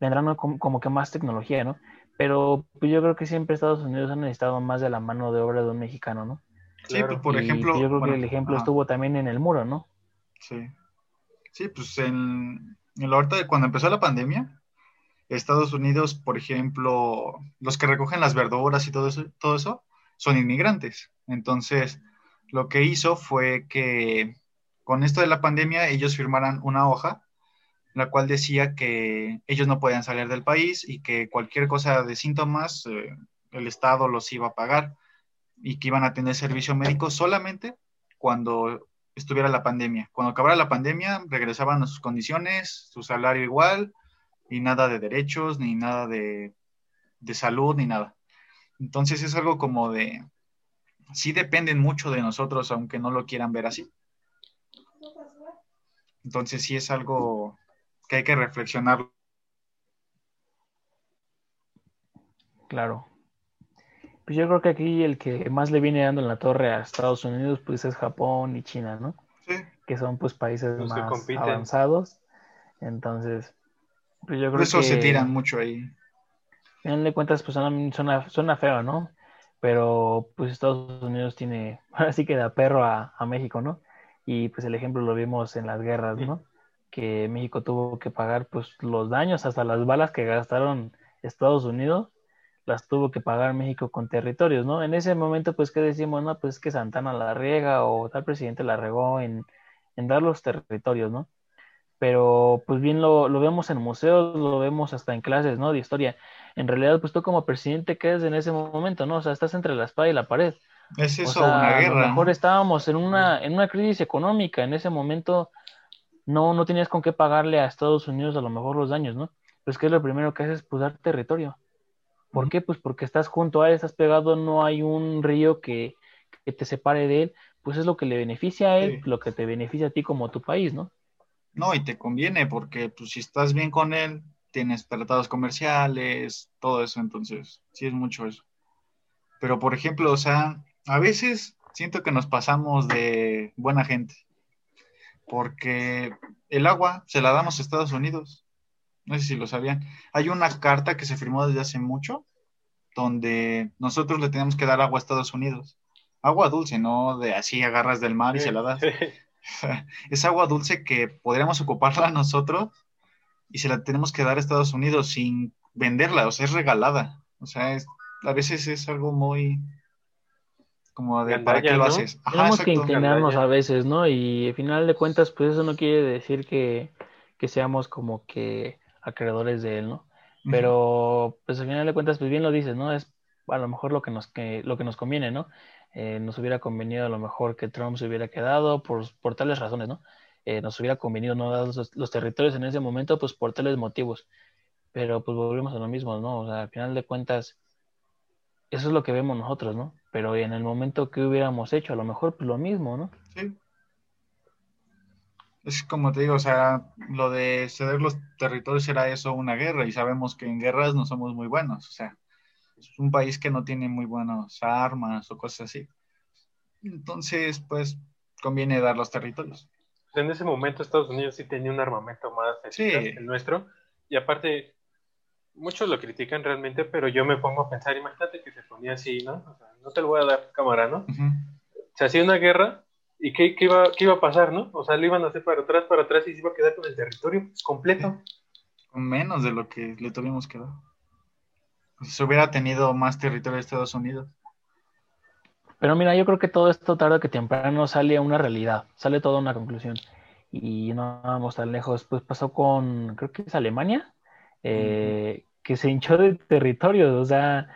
Vendrán como, como que más tecnología, ¿no? Pero pues, yo creo que siempre Estados Unidos ha necesitado más de la mano de obra de un mexicano, ¿no? Sí, Claro. pues, por ejemplo, yo creo bueno, que el ejemplo estuvo también en el muro, ¿no? Sí. Sí, pues en, en la ahorita de cuando empezó la pandemia, Estados Unidos, por ejemplo, los que recogen las verduras y todo eso, todo eso son inmigrantes. Entonces, lo que hizo fue que con esto de la pandemia ellos firmaran una hoja, la cual decía que ellos no podían salir del país y que cualquier cosa de síntomas eh, el Estado los iba a pagar y que iban a tener servicio médico solamente cuando estuviera la pandemia. Cuando acabara la pandemia, regresaban a sus condiciones, su salario igual, y nada de derechos, ni nada de, de salud, ni nada. Entonces es algo como de, sí dependen mucho de nosotros, aunque no lo quieran ver así. Entonces sí es algo que hay que reflexionar. Claro. Pues yo creo que aquí el que más le viene dando en la torre a Estados Unidos, pues es Japón y China, ¿no? Sí, Que son pues países más avanzados. Entonces, pues yo creo por eso que... se tiran mucho ahí. Al final de cuentas, pues suena, suena, feo, ¿no? Pero pues Estados Unidos tiene, ahora sí que da perro a, a México, ¿no? Y pues el ejemplo lo vimos en las guerras, ¿no? Que México tuvo que pagar pues los daños, hasta las balas que gastaron Estados Unidos, las tuvo que pagar México con territorios, ¿no? En ese momento, pues, ¿qué decimos? No, pues que Santana la riega o tal presidente la regó en, en dar los territorios, ¿no? Pero pues bien lo, lo vemos en museos, lo vemos hasta en clases, ¿no? De historia en realidad, pues tú como presidente quedas en ese momento, ¿no? O sea, estás entre la espada y la pared. Es O eso, sea, una a guerra. lo mejor estábamos en una, en una crisis económica. En ese momento no, no tenías con qué pagarle a Estados Unidos a lo mejor los daños, ¿no? Pues que es lo primero que haces, pues dar territorio. ¿Por qué? Pues porque estás junto a él, estás pegado, no hay un río que, que te separe de él. Pues es lo que le beneficia a él, Sí. lo que te beneficia a ti como tu país, ¿no? No, y te conviene porque pues, si estás bien con él, tienes tratados comerciales, todo eso, entonces sí es mucho eso. Pero por ejemplo, o sea, a veces siento que nos pasamos de buena gente, porque el agua se la damos a Estados Unidos. No sé si lo sabían. Hay una carta que se firmó desde hace mucho, donde nosotros le tenemos que dar agua a Estados Unidos. Agua dulce, no de así agarras del mar y se la das. es agua dulce que podríamos ocuparla nosotros y se la tenemos que dar a Estados Unidos sin venderla, o sea, es regalada. O sea, a veces es algo muy como de para qué lo haces. Tenemos que inclinarnos a veces, ¿no? Y al final de cuentas, pues eso no quiere decir que, seamos como que acreedores de él, ¿no? Pero, pues al final de cuentas, pues bien lo dices, ¿no? Es a lo mejor lo que nos, que, lo que nos conviene, ¿no? Eh, nos hubiera convenido a lo mejor que Trump se hubiera quedado por, por tales razones, ¿no? Eh, nos hubiera convenido no dar los, territorios en ese momento, pues por tales motivos. Pero pues volvemos a lo mismo, ¿no? O sea, al final de cuentas, eso es lo que vemos nosotros, ¿no? Pero en el momento que hubiéramos hecho, a lo mejor pues lo mismo, ¿no? Sí. Es como te digo, o sea, lo de ceder los territorios era eso, una guerra, y sabemos que en guerras no somos muy buenos, o sea, es un país que no tiene muy buenas armas o cosas así. Entonces, pues, conviene dar los territorios en ese momento Estados Unidos sí tenía un armamento más que el nuestro. Y aparte, muchos lo critican realmente, pero yo me pongo a pensar, imagínate que se ponía así, ¿no? O sea, no te lo voy a dar cámara, ¿no? Se hacía una guerra y ¿qué, iba, ¿qué iba a pasar, no? O sea, lo iban a hacer para atrás, para atrás y se iba a quedar con el territorio completo. Menos de lo que le tuvimos que dar. Se hubiera tenido más territorio de Estados Unidos. Pero mira, yo creo que todo esto tarde que temprano sale a una realidad, sale toda una conclusión. Y no vamos tan lejos. Pues pasó con, creo que es Alemania, eh, que se hinchó de territorios, o sea,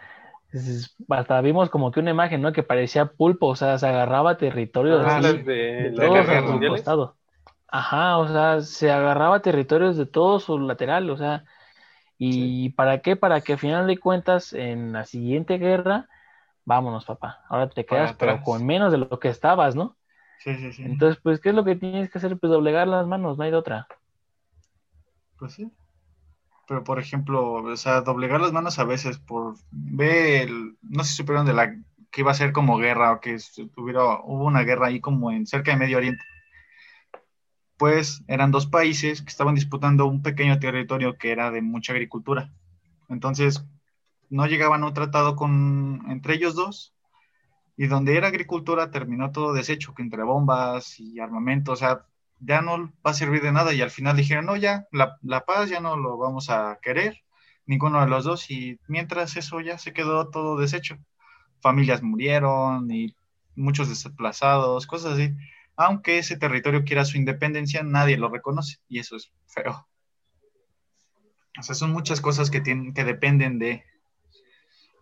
hasta vimos como que una imagen, ¿no? Que parecía pulpo, o sea, se agarraba territorios ah, así, de, todos los Ajá, o sea, se agarraba territorios de todo su lateral, o sea, ¿y para qué? Para que al final de cuentas, en la siguiente guerra, vámonos, papá, ahora te quedas, pero con menos de lo que estabas, ¿no? Sí, sí, sí. Entonces, pues, ¿qué es lo que tienes que hacer? Pues doblegar las manos, no hay de otra. Pues sí. Pero, por ejemplo, o sea, doblegar las manos a veces por... Ve, el, no sé si supieron de la que iba a ser como guerra o que tuviera, hubo una guerra ahí como en cerca de Medio Oriente. Pues eran dos países que estaban disputando un pequeño territorio que era de mucha agricultura. Entonces, no llegaban a un tratado con, entre ellos dos, y donde era agricultura terminó todo deshecho, que entre bombas y armamento, o sea, ya no va a servir de nada, y al final dijeron, no, ya, la, la paz ya no lo vamos a querer, ninguno de los dos, y mientras eso ya se quedó todo deshecho. Familias murieron y muchos desplazados, cosas así. Aunque ese territorio quiera su independencia, nadie lo reconoce y eso es feo. O sea, son muchas cosas que, tienen, que dependen de,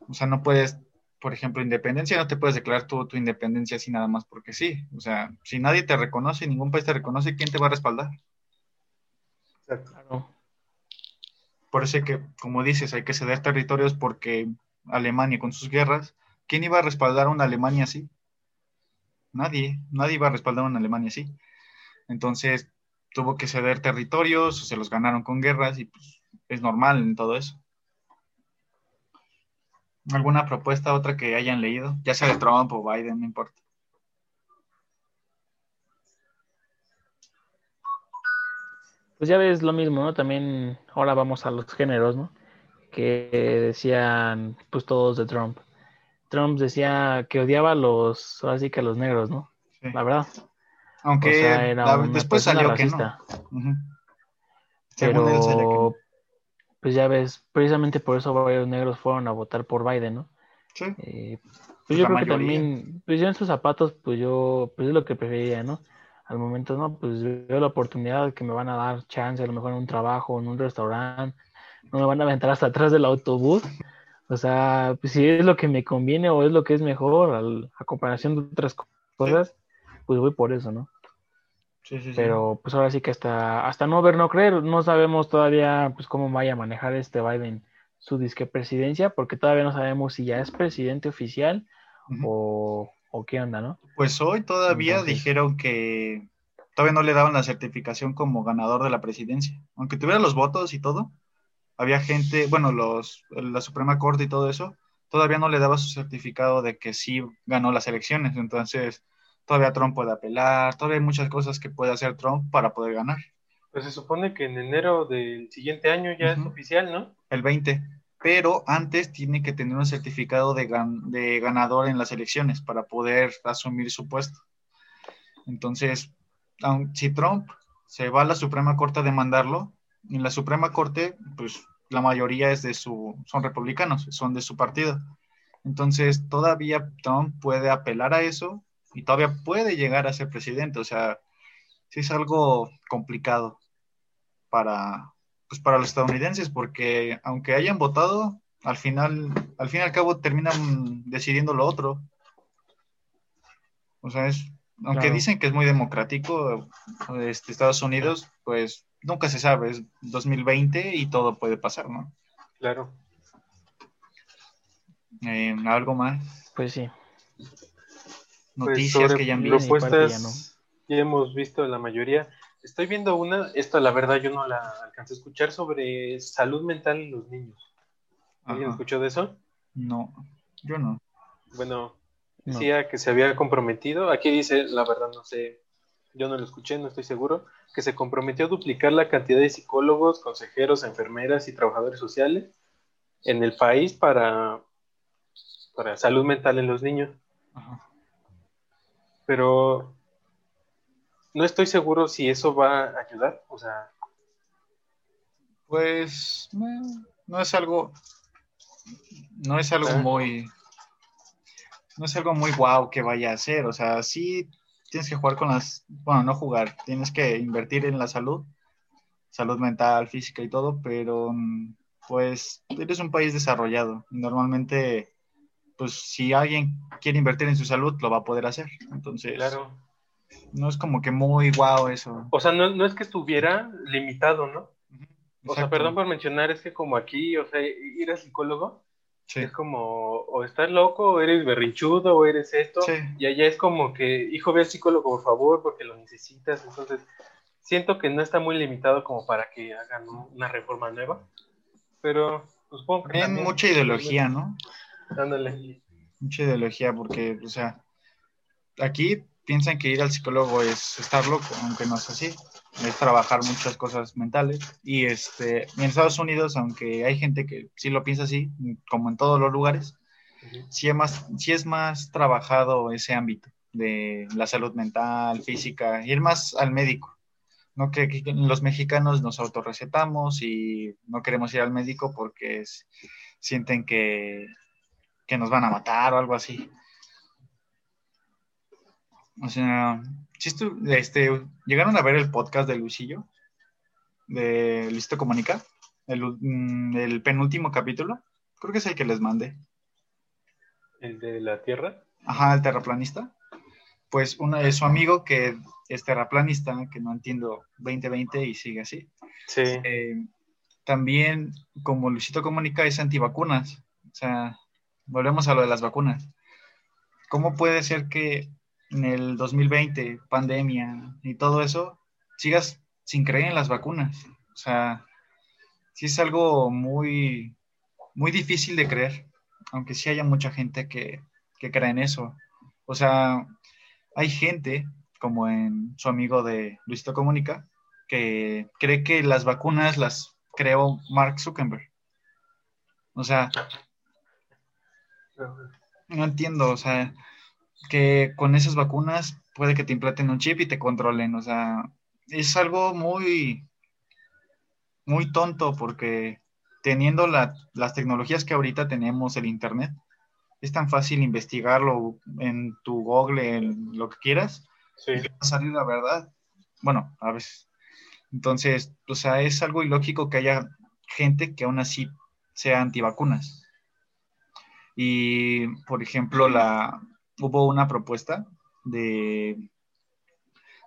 o sea, no puedes, por ejemplo, independencia, no te puedes declarar tu, tu independencia así nada más porque sí. O sea, si nadie te reconoce, ningún país te reconoce, ¿quién te va a respaldar? Exacto. Por eso hay que, como dices, hay que ceder territorios porque Alemania con sus guerras, ¿quién iba a respaldar a una Alemania así? Nadie, nadie iba a respaldar a una Alemania así. Entonces tuvo que ceder territorios, se los ganaron con guerras y pues es normal en todo eso. ¿Alguna propuesta, otra que hayan leído? Ya sea de Trump o Biden, no importa. Pues ya ves lo mismo, ¿no? También ahora vamos a los géneros, ¿no? Que decían, pues todos de Trump. Trump decía que odiaba a los, así que a los negros, ¿no? La verdad. Aunque después salió que no. Pero, pues ya ves, precisamente por eso varios negros fueron a votar por Biden, ¿no? Sí. Eh, pues yo creo que también, pues yo en sus zapatos, pues yo, pues es lo que prefería, ¿no? Al momento, ¿no? Pues veo la oportunidad que me van a dar chance, a lo mejor en un trabajo, en un restaurante, no me van a aventar hasta atrás del autobús. O sea, pues si es lo que me conviene o es lo que es mejor a comparación de otras cosas, pues voy por eso, ¿no? Pero pues ahora sí que hasta, hasta no ver, no creer, no sabemos todavía pues cómo vaya a manejar este Biden su disque presidencia, porque todavía no sabemos si ya es presidente oficial o, qué onda, ¿no? Pues hoy todavía dijeron que, todavía no le daban la certificación como ganador de la presidencia. Aunque tuviera los votos y todo, había gente, bueno, los, la Suprema Corte y todo eso, todavía no le daba su certificado de que sí ganó las elecciones. Entonces, todavía Trump puede apelar, todavía hay muchas cosas que puede hacer Trump para poder ganar. Pues se supone que en enero del siguiente año ya es oficial, ¿no? El 20. Pero antes tiene que tener un certificado de, de ganador en las elecciones para poder asumir su puesto. Entonces, si Trump se va a la Suprema Corte a demandarlo, en la Suprema Corte, pues la mayoría es de su, son republicanos, son de su partido. Entonces, todavía Trump puede apelar a eso y todavía puede llegar a ser presidente. O sea, sí es algo complicado para, pues para los estadounidenses, porque aunque hayan votado, al final, al fin y al cabo terminan decidiendo lo otro. O sea, es, aunque dicen que es muy democrático este, Estados Unidos, pues nunca se sabe, es 2020 y todo puede pasar, ¿no? Claro. Eh, ¿Algo más? Pues sí. Noticias pues que ya han visto. Propuestas ya hemos visto la mayoría. Estoy viendo una, esta la verdad yo no la alcancé a escuchar, sobre salud mental en los niños. ¿Alguien escuchó de eso? No, yo no. Bueno, decía que se había comprometido, aquí dice, la verdad no sé, yo no lo escuché, no estoy seguro, que se comprometió a duplicar la cantidad de psicólogos, consejeros, enfermeras y trabajadores sociales en el país para, para salud mental en los niños. Pero no estoy seguro si eso va a ayudar, o sea. Pues no es algo, no es algo ah. muy, no es algo muy guau que vaya a hacer, o sea, sí tienes que jugar con las, bueno, no jugar, tienes que invertir en la salud, salud mental, física y todo, pero pues eres un país desarrollado. Normalmente, pues si alguien quiere invertir en su salud, lo va a poder hacer. Entonces, claro. no es como que muy guau eso. O sea, no, no es que estuviera limitado, ¿no? O sea, perdón por mencionar, es que como aquí, o sea, ir al psicólogo es como, o estás loco, o eres berrinchudo, o eres esto. Y allá es como que, hijo, ve al psicólogo, por favor, porque lo necesitas. Entonces, siento que no está muy limitado como para que hagan una reforma nueva. Pero, pues, supongo que. También mucha ideología, ¿no? Ándale. Mucha ideología, porque, o sea, aquí piensan que ir al psicólogo es estar loco, aunque no es así es trabajar muchas cosas mentales. Y este, en Estados Unidos, aunque hay gente que sí lo piensa así, como en todos los lugares, sí, es más, sí es más trabajado ese ámbito de la salud mental, física, ir más al médico. No que, los mexicanos nos autorrecetamos y no queremos ir al médico porque sienten que, que nos van a matar o algo así. O sea, este, ¿llegaron a ver el podcast de Luisillo? De Listo Comunica. Mm, el, penúltimo capítulo. Creo que es el que les mandé. ¿El de la Tierra? Ajá, el terraplanista. Pues uno es su amigo que es terraplanista, que no entiendo 2020 y sigue así. Sí. Eh, también, como Luisito Comunica, es antivacunas. O sea, volvemos a lo de las vacunas. ¿Cómo puede ser que en el 2020, pandemia y todo eso, sigas sin creer en las vacunas. O sea, sí es algo muy, muy difícil de creer, aunque sí haya mucha gente que, que cree en eso. O sea, hay gente, como en su amigo de Luisito Comunica, que cree que las vacunas las creó Mark Zuckerberg. O sea, no entiendo, o sea, que con esas vacunas puede que te implanten un chip y te controlen. O sea, es algo muy, muy tonto porque teniendo las tecnologías que ahorita tenemos, el Internet, es tan fácil investigarlo en tu Google, en lo que quieras, y va a salir la verdad. Bueno, a veces. Entonces, o sea, es algo ilógico que haya gente que aún así sea antivacunas. Y, por ejemplo, la, hubo una propuesta de,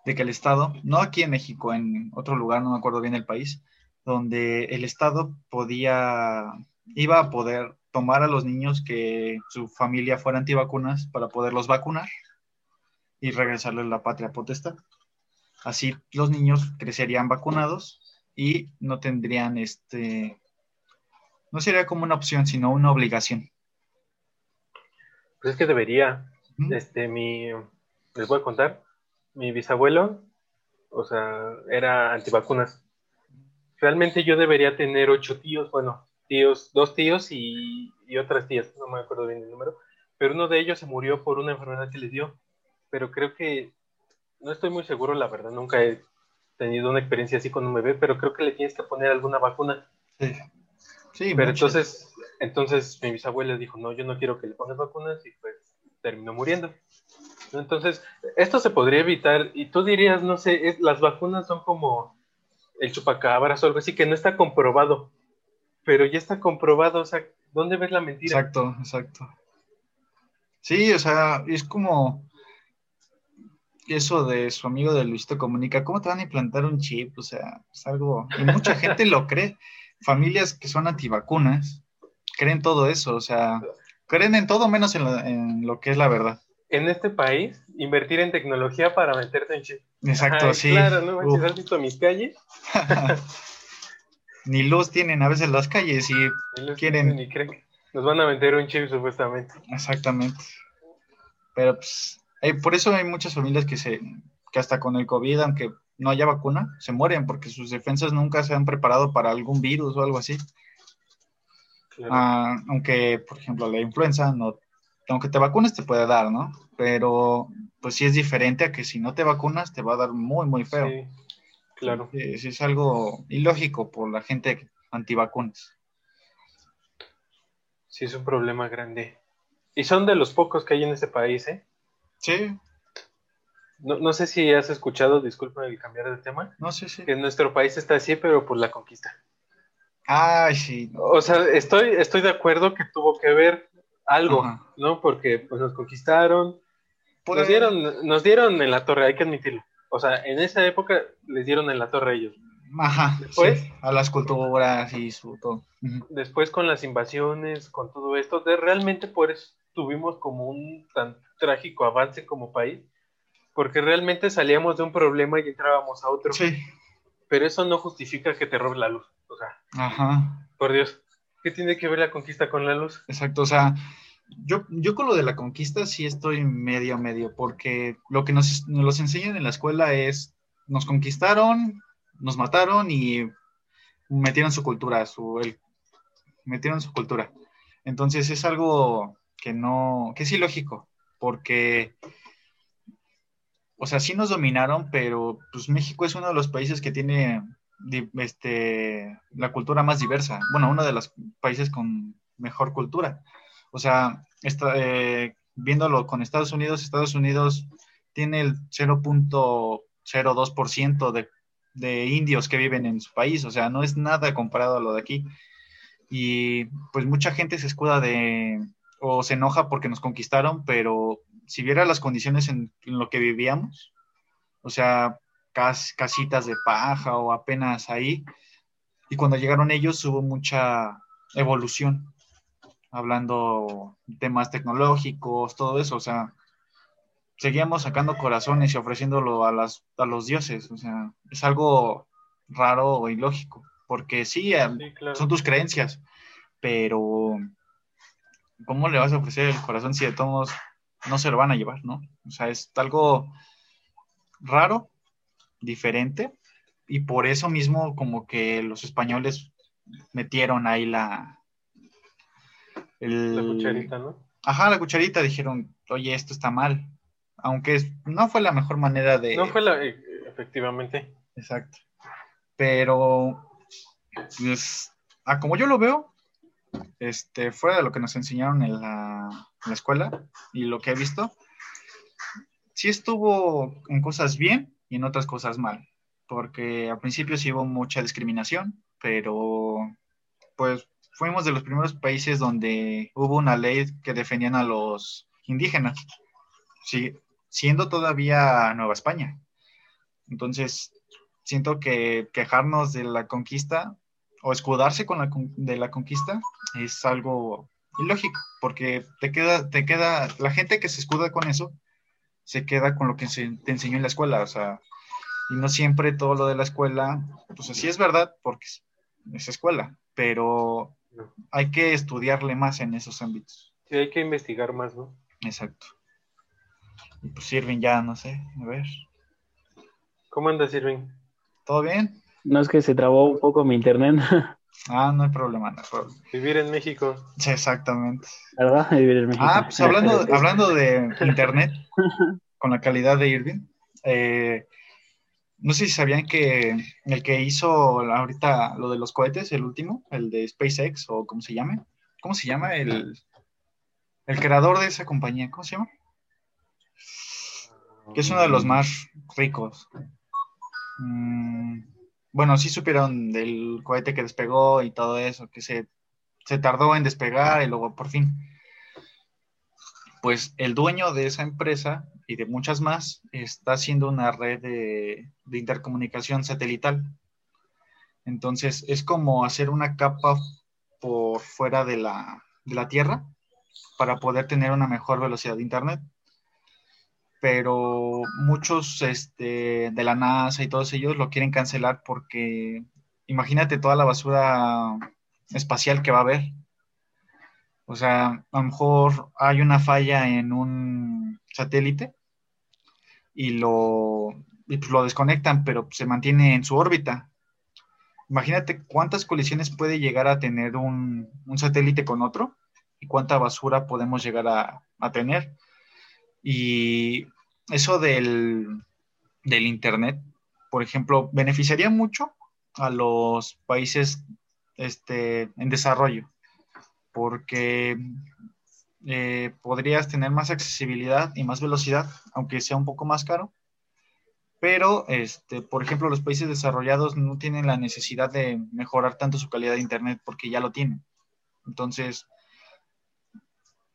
de que el Estado, no aquí en México, en otro lugar, no me acuerdo bien el país, donde el Estado podía, iba a poder tomar a los niños que su familia fuera antivacunas para poderlos vacunar y regresarles la patria potestad. Así los niños crecerían vacunados y no tendrían este, no sería como una opción, sino una obligación. Pues es que debería. Este, mi, les voy a contar, mi bisabuelo, o sea, era antivacunas. Realmente yo debería tener ocho tíos, bueno, tíos, dos tíos y, y otras tías, no me acuerdo bien el número, pero uno de ellos se murió por una enfermedad que le dio. Pero creo que, no estoy muy seguro, la verdad, nunca he tenido una experiencia así con un bebé, pero creo que le tienes que poner alguna vacuna. Sí. Sí, pero entonces, entonces mi bisabuela dijo, no, yo no quiero que le pongas vacunas y pues terminó muriendo. Entonces, esto se podría evitar y tú dirías, no sé, las vacunas son como el chupacabras o algo así que no está comprobado, pero ya está comprobado, o sea, ¿dónde ves la mentira? Exacto, exacto. Sí, o sea, es como eso de su amigo de Luisito Comunica, ¿cómo te van a implantar un chip? O sea, es algo, y mucha gente lo cree. Familias que son antivacunas creen todo eso, o sea, creen en todo menos en lo, que es la verdad. En este país, invertir en tecnología para meterte en chip. Exacto, sí. Claro, ¿no manches, ¿has visto mis calles? ni luz tienen a veces las calles y quieren... Ni creen nos van a meter un chip supuestamente. Exactamente. Pero pues, por eso hay muchas familias que se, que hasta con el COVID, aunque no haya vacuna, se mueren porque sus defensas nunca se han preparado para algún virus o algo así. Ah, aunque, por ejemplo, la influenza, no, aunque te vacunes te puede dar, ¿no? Pero pues sí es diferente a que si no te vacunas te va a dar muy, muy feo. Sí, claro. Sí, es algo ilógico por la gente antivacunas. Sí, es un problema grande. Y son de los pocos que hay en ese país, ¿eh? Sí. No, no sé si has escuchado, disculpa el cambiar de tema. No, sí, sí. Que nuestro país está así, pero por la conquista. Ay, sí. O sea, estoy, estoy de acuerdo que tuvo que ver algo, ¿no? Porque pues nos conquistaron, nos dieron, nos dieron en la torre, hay que admitirlo. O sea, en esa época les dieron en la torre a ellos. Ajá, después, a las culturas y su todo. Después con las invasiones, con todo esto, de, realmente por eso tuvimos como un tan trágico avance como país, porque realmente salíamos de un problema y entrábamos a otro. Sí. Pero eso no justifica que te robe la luz. O sea, Ajá. por Dios, ¿qué tiene que ver la conquista con la luz? Exacto, o sea, yo, yo con lo de la conquista sí estoy medio medio, porque lo que nos, nos enseñan en la escuela es, nos conquistaron, nos mataron y metieron su cultura, su, el, metieron su cultura. Entonces es algo que no, que es ilógico, porque, o sea, sí nos dominaron, pero pues México es uno de los países que tiene este, la cultura más diversa. Bueno, uno de los países con mejor cultura. O sea, está, eh, viéndolo con Estados Unidos, Estados Unidos tiene el 0.02% de, de indios que viven en su país. O sea, no es nada comparado a lo de aquí. Y pues mucha gente se escuda de o se enoja porque nos conquistaron, pero si viera las condiciones en, en lo que vivíamos, o sea, casitas de paja o apenas ahí. Y cuando llegaron ellos hubo mucha evolución, hablando temas tecnológicos, todo eso, o sea, seguíamos sacando corazones y ofreciéndolo a, las, a los dioses, o sea, es algo raro o ilógico, porque sí, son tus creencias, pero ¿cómo le vas a ofrecer el corazón si de todos no se lo van a llevar, no? O sea, es algo raro, diferente y por eso mismo como que los españoles metieron ahí la... la cucharita, ¿no? Ajá, la cucharita, dijeron, oye, esto está mal. Aunque no fue la mejor manera de... No fue la... E, efectivamente. Exacto. Pero, pues, a como yo lo veo, este, fuera de lo que nos enseñaron en la, en la escuela y lo que he visto, sí estuvo en cosas bien, y en otras cosas mal, porque al principio sí hubo mucha discriminación, pero pues fuimos de los primeros países donde hubo una ley que defendían a los indígenas, sí, siendo todavía Nueva España. Entonces, siento que quejarnos de la conquista o escudarse con la, de la conquista es algo ilógico, porque te queda, te queda, la gente que se escuda con eso se queda con lo que se te enseñó en la escuela. O sea, Y no siempre todo lo de la escuela, pues así es verdad, porque es, es escuela, pero hay que estudiarle más en esos ámbitos. Sí, hay que investigar más, ¿no? Exacto. Y pues sirven ya, no sé, a ver. ¿Cómo andas, Irving? ¿Todo bien? No es que se trabó un poco mi internet, Ah, no hay problema, no hay problema. Vivir en México. Sí, exactamente. ¿verdad? Vivir en México. Ah, pues hablando, hablando de internet, con la calidad de Irving, eh, no sé si sabían que el que hizo ahorita lo de los cohetes, el último, el de SpaceX o como se llame, ¿cómo se llama? El, el creador de esa compañía, ¿cómo se llama? Que es uno de los más ricos. Mm, bueno, sí supieron del cohete que despegó y todo eso, que se, se tardó en despegar y luego por fin. Pues el dueño de esa empresa y de muchas más está haciendo una red de, de intercomunicación satelital. Entonces es como hacer una capa por fuera de la, de la Tierra para poder tener una mejor velocidad de Internet pero muchos este, de la NASA y todos ellos lo quieren cancelar porque imagínate toda la basura espacial que va a haber. O sea, a lo mejor hay una falla en un satélite y lo, y pues lo desconectan, pero se mantiene en su órbita. Imagínate cuántas colisiones puede llegar a tener un, satélite con otro y cuánta basura podemos llegar a tener. Y eso del, del Internet, por ejemplo, beneficiaría mucho a los países este, en desarrollo, porque eh, podrías tener más accesibilidad y más velocidad, aunque sea un poco más caro. Pero, este, por ejemplo, los países desarrollados no tienen la necesidad de mejorar tanto su calidad de Internet porque ya lo tienen. Entonces,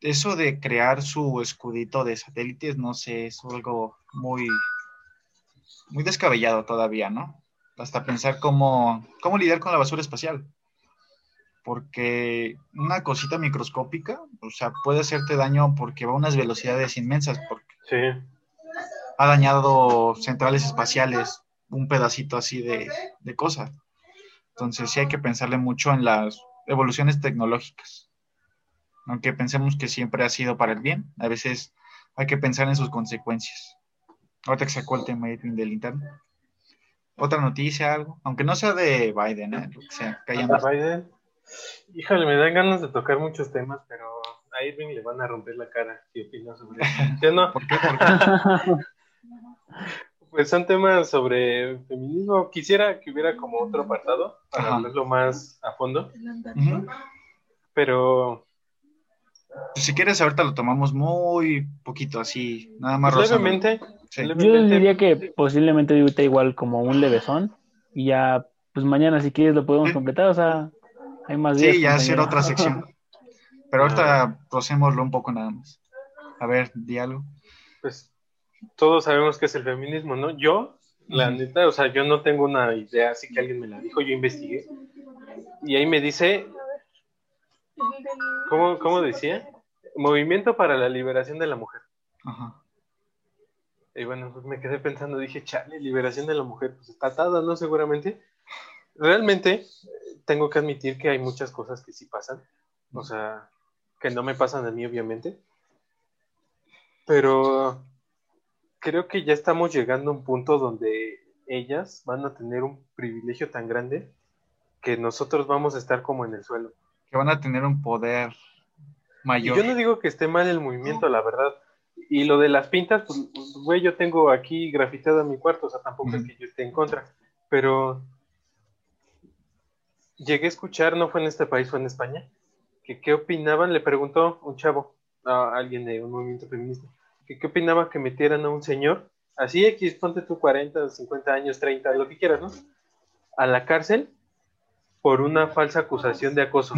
eso de crear su escudito de satélites, no sé, es algo muy, muy descabellado todavía, ¿no? Hasta pensar cómo, cómo lidiar con la basura espacial. Porque una cosita microscópica, o sea, puede hacerte daño porque va a unas velocidades inmensas, porque Sí. ha dañado centrales espaciales, un pedacito así de, de cosa. Entonces sí hay que pensarle mucho en las evoluciones tecnológicas aunque pensemos que siempre ha sido para el bien, a veces hay que pensar en sus consecuencias. Ahorita que sacó el tema del internet. Otra noticia, algo, aunque no sea de Biden, ¿eh? lo que sea, que haya ¿A más. Biden? Híjole, me dan ganas de tocar muchos temas, pero a Irving le van a romper la cara si opina sobre eso. ¿Sí o no? ¿Por qué? Porque Pues son temas sobre feminismo. Quisiera que hubiera como otro apartado para Ajá. hablarlo más a fondo, pero Pues si quieres, ahorita lo tomamos muy poquito, así, nada más pues, levemente, Sí. Yo diría que posiblemente ahorita igual como un levesón y ya, pues mañana si quieres lo podemos Sí. completar, o sea, hay más días. Sí, ya hacer otra sección. Pero ahorita procémoslo un poco nada más. A ver, di algo. pues todos sabemos que es el feminismo, ¿no? Yo, la Ujú. neta, o sea, yo no tengo una idea, así que alguien me la dijo, yo investigué. Y ahí me dice, ¿cómo, cómo decía? Movimiento para la liberación de la mujer. Ajá. Y bueno, pues me quedé pensando, dije, chale, liberación de la mujer, pues está atada, ¿no? Seguramente. Realmente, tengo que admitir que hay muchas cosas que sí pasan, o sea, que no me pasan a mí, obviamente. Pero creo que ya estamos llegando a un punto donde ellas van a tener un privilegio tan grande que nosotros vamos a estar como en el suelo. Que van a tener un poder Y mayor. yo no digo que esté mal el movimiento, la verdad. Y lo de las pintas, pues, güey, yo tengo aquí grafiteado en mi cuarto, o sea, tampoco es que yo esté en contra. Pero llegué a escuchar, no fue en este país, fue en España, que qué opinaban, le preguntó un chavo a alguien de un movimiento feminista, que qué opinaba que metieran a un señor, así X, ponte tú 40, 50 años, 30, lo que quieras, ¿no? A la cárcel por una falsa acusación de acoso.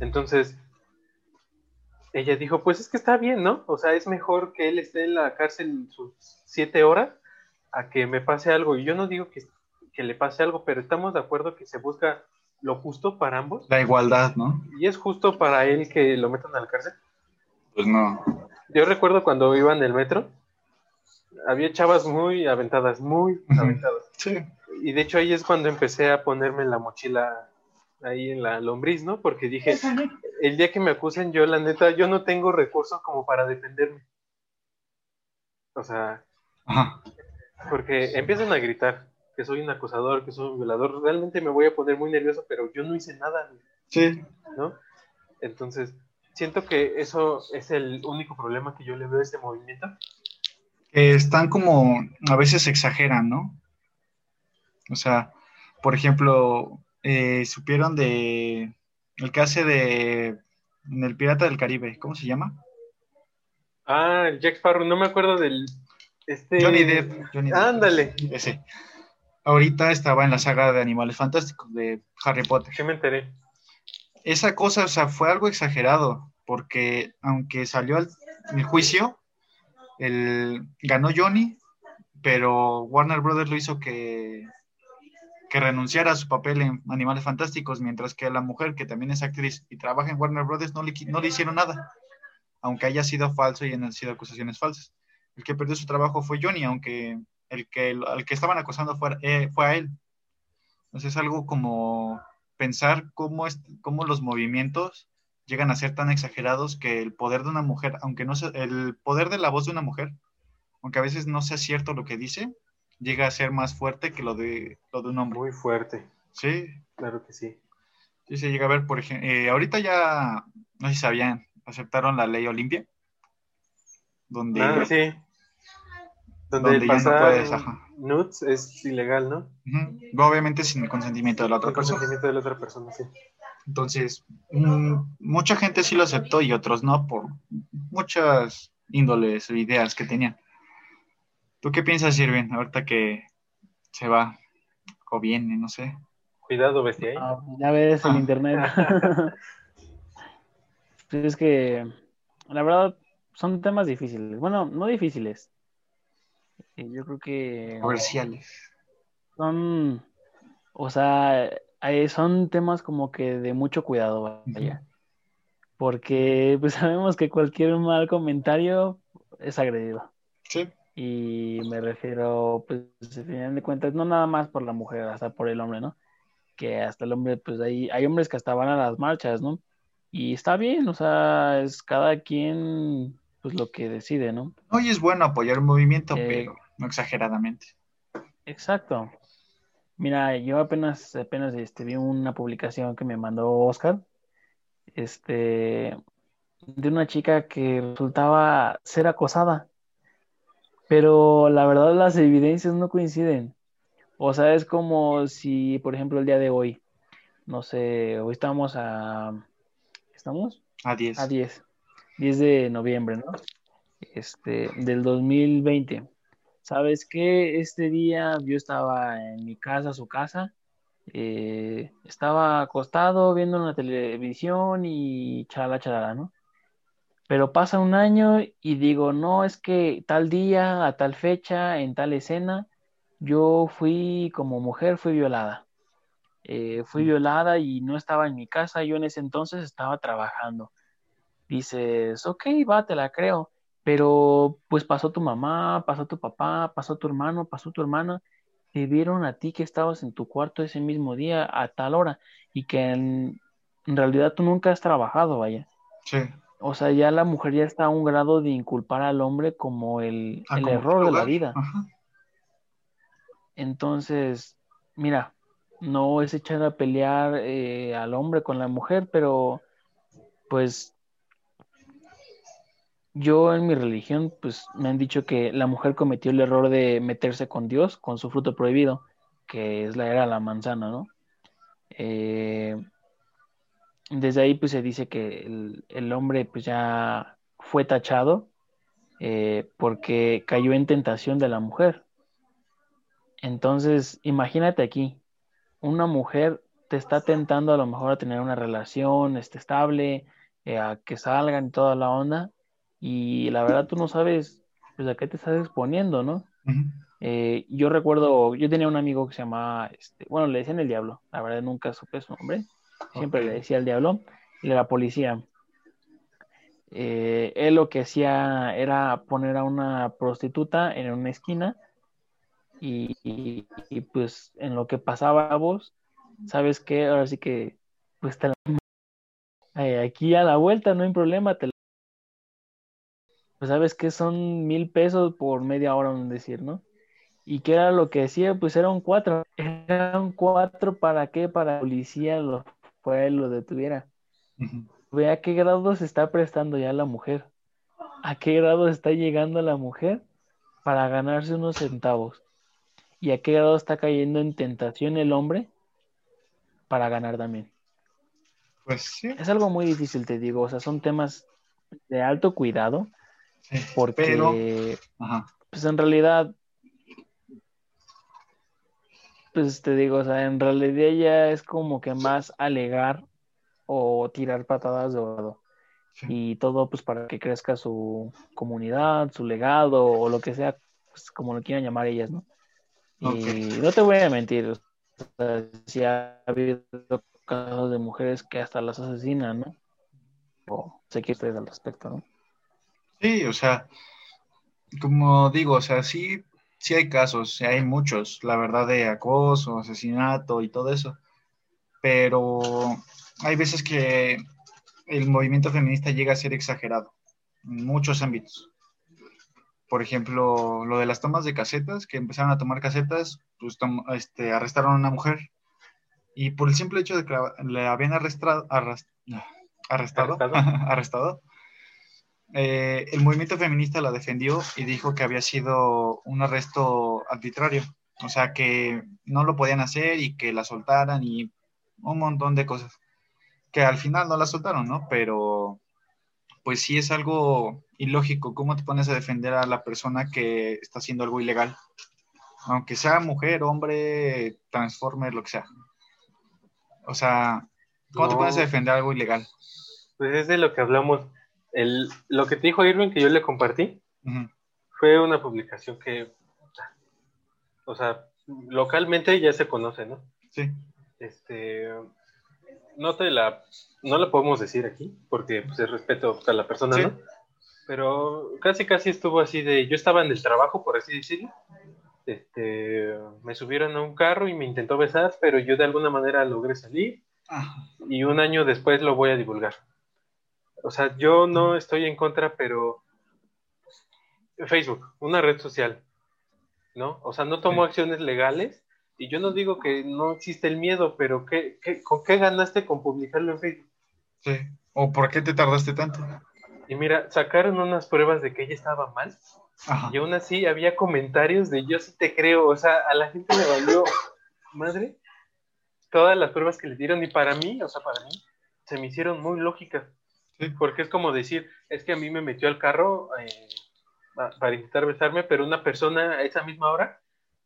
Entonces, ella dijo, pues es que está bien, ¿no? O sea, es mejor que él esté en la cárcel sus siete horas a que me pase algo. Y yo no digo que, que le pase algo, pero estamos de acuerdo que se busca lo justo para ambos. La igualdad, ¿no? Y es justo para él que lo metan a la cárcel. Pues no. Yo recuerdo cuando iba en el metro había chavas muy aventadas, muy aventadas. Sí. Y de hecho ahí es cuando empecé a ponerme la mochila ahí en la lombriz, ¿no? Porque dije, el día que me acusen, yo la neta, yo no tengo recursos como para defenderme. O sea, Ajá. porque empiezan a gritar que soy un acosador, que soy un violador, realmente me voy a poner muy nervioso, pero yo no hice nada, Sí. ¿no? Entonces, siento que eso es el único problema que yo le veo a este movimiento. están como, a veces exageran, ¿no? O sea, por ejemplo, eh, supieron de el que hace de en el Pirata del Caribe, ¿cómo se llama? Ah, el Jack Sparrow, no me acuerdo del... Este... Johnny Depp. Johnny Depp. Ándale, Ese. Ahorita estaba en la saga de Animales Fantásticos de Harry Potter. que me enteré. Esa cosa, o sea, fue algo exagerado, porque aunque salió al- el juicio, el, ganó Johnny, pero Warner Brothers lo hizo que, que renunciara a su papel en Animales Fantásticos, mientras que a la mujer, que también es actriz y trabaja en Warner Brothers, no le, no le hicieron nada, aunque haya sido falso y hayan sido acusaciones falsas. El que perdió su trabajo fue Johnny, aunque el que, al que estaban acosando fue, eh, fue a él. Entonces es algo como pensar cómo, es, cómo los movimientos llegan a ser tan exagerados que el poder de una mujer, aunque no el poder de la voz de una mujer, aunque a veces no sea cierto lo que dice, llega a ser más fuerte que lo de, lo de un hombre. Muy fuerte, Sí, claro que sí. sí se llega a ver, por ejemplo, ahorita ya, no sé si sabían, aceptaron la ley Olimpia, donde Ah, sí. Donde, Donde ya no puedes, ajá. nudes es ilegal, ¿no? Obviamente sin el consentimiento de la otra El persona. consentimiento de la otra persona, sí. Entonces, mm, mucha gente sí lo aceptó y otros no, por muchas índoles o ideas que tenían. ¿Tú qué piensas, Irving, ahorita que se va o viene, no sé? Cuidado, bestia. ¿eh? Ah, ya ves en internet. Pues es que, la verdad, son temas difíciles. Bueno, no difíciles. Eh, Yo creo que Comerciales. son, o sea, eh, son temas como que de mucho cuidado, vaya. Porque pues sabemos que cualquier mal comentario es agredido. Sí, Y me refiero, pues, al final de cuentas, no nada más por la mujer, hasta por el hombre, ¿no? Que hasta el hombre, pues hay, hay hombres que hasta van a las marchas, ¿no? Y está bien, o sea, es cada quien, pues, lo que decide, ¿no? hoy es bueno apoyar un movimiento, Eh, pero no exageradamente. Exacto. Mira, yo apenas, apenas este, vi una publicación que me mandó Oscar, este, de una chica que resultaba ser acosada, pero la verdad las evidencias no coinciden. O sea, es como si, por ejemplo, el día de hoy, no sé, hoy estamos a, ¿estamos? A 10. A 10, 10 de noviembre, ¿no? Este, del 2020. ¿Sabes qué? Este día yo estaba en mi casa, su casa, eh, estaba acostado viendo una televisión y chala, chala, ¿no? Pero pasa un año y digo, no, es que tal día, a tal fecha, en tal escena, yo fui como mujer, fui violada. Eh, fui violada y no estaba en mi casa, yo en ese entonces estaba trabajando. Dices, ok, va, te la creo, pero pues pasó tu mamá, pasó tu papá, pasó tu hermano, pasó tu hermana, te vieron a ti que estabas en tu cuarto ese mismo día a tal hora y que en, en realidad tú nunca has trabajado, vaya. Sí. O sea, ya la mujer ya está a un grado de inculpar al hombre como el, Ah, el como error de la vida. Ajá. Entonces, mira, no es echar a pelear eh, al hombre con la mujer, pero pues yo en mi religión, pues me han dicho que la mujer cometió el error de meterse con Dios, con su fruto prohibido, que es la era la manzana, ¿no? Eh, desde ahí pues se dice que el, el hombre pues ya fue tachado eh, porque cayó en tentación de la mujer. Entonces, imagínate aquí, una mujer te está tentando a lo mejor a tener una relación este, estable, eh, a que salgan y toda la onda, y la verdad tú no sabes pues a qué te estás exponiendo, ¿no? Eh, yo recuerdo, yo tenía un amigo que se llamaba, este, bueno, le decían el diablo, la verdad nunca supe su nombre, siempre le decía el diablo, y era policía. eh, él lo que hacía era poner a una prostituta en una esquina y, y, pues en lo que pasaba a vos, ¿sabes qué? Ahora sí que, pues te la... Eh, aquí a la vuelta no hay problema, te la... Pues sabes que son mil pesos por media hora, un decir, ¿no? ¿Y qué era lo que decía? Pues eran cuatro. Eran cuatro para qué? Para la policía lo fue, lo detuviera. Ve a qué grado se está prestando ya la mujer. A qué grado está llegando la mujer para ganarse unos centavos. Y a qué grado está cayendo en tentación el hombre para ganar también. Pues sí. Es algo muy difícil, te digo. O sea, son temas de alto cuidado. porque, pues en realidad, pues te digo, o sea, en realidad ya es como que más alegar o tirar patadas de oro. Y todo pues para que crezca su comunidad, su legado o lo que sea, pues como lo quieran llamar ellas, ¿no? Y no te voy a mentir, o sea, si ha habido casos de mujeres que hasta las asesinan, ¿no? O sé que ustedes al respecto, ¿no? Sí, o sea, como digo, o sea, sí, sí hay casos, sí hay muchos, la verdad, de acoso, asesinato y todo eso, pero hay veces que el movimiento feminista llega a ser exagerado en muchos ámbitos. Por ejemplo, lo de las tomas de casetas, que empezaron a tomar casetas, pues este, arrestaron a una mujer y por el simple hecho de que le habían arrestado, arrestado, arrestado eh, el movimiento feminista la defendió y dijo que había sido un arresto arbitrario, o sea que no lo podían hacer y que la soltaran y un montón de cosas que al final no la soltaron, ¿no? Pero pues sí es algo ilógico. ¿Cómo te pones a defender a la persona que está haciendo algo ilegal? Aunque sea mujer, hombre, transformer, lo que sea. O sea, ¿cómo te pones a defender algo ilegal? Pues es de lo que hablamos. El, lo que te dijo Irving, que yo le compartí, fue una publicación que, o sea, localmente ya se conoce, ¿no? Sí. Este, no te la, no la podemos decir aquí, porque pues es respeto a la persona, ¿no? Pero casi casi estuvo así de, yo estaba en el trabajo, por así decirlo, este, me subieron a un carro y me intentó besar, pero yo de alguna manera logré salir y un año después lo voy a divulgar. O sea, yo no estoy en contra, pero Facebook, una red social, ¿no? O sea, no tomo acciones legales, y yo no digo que no existe el miedo, pero ¿qué, con qué ganaste con publicarlo en Facebook? Sí. ¿O por qué te tardaste tanto? Y mira, sacaron unas pruebas de que ella estaba mal. Y aún así había comentarios de yo sí te creo. O sea, a la gente le valió madre todas las pruebas que le dieron. Y para mí, o sea, para mí, se me hicieron muy lógicas. Sí. Porque es como decir, es que a mí me metió al carro eh, para intentar besarme, pero una persona a esa misma hora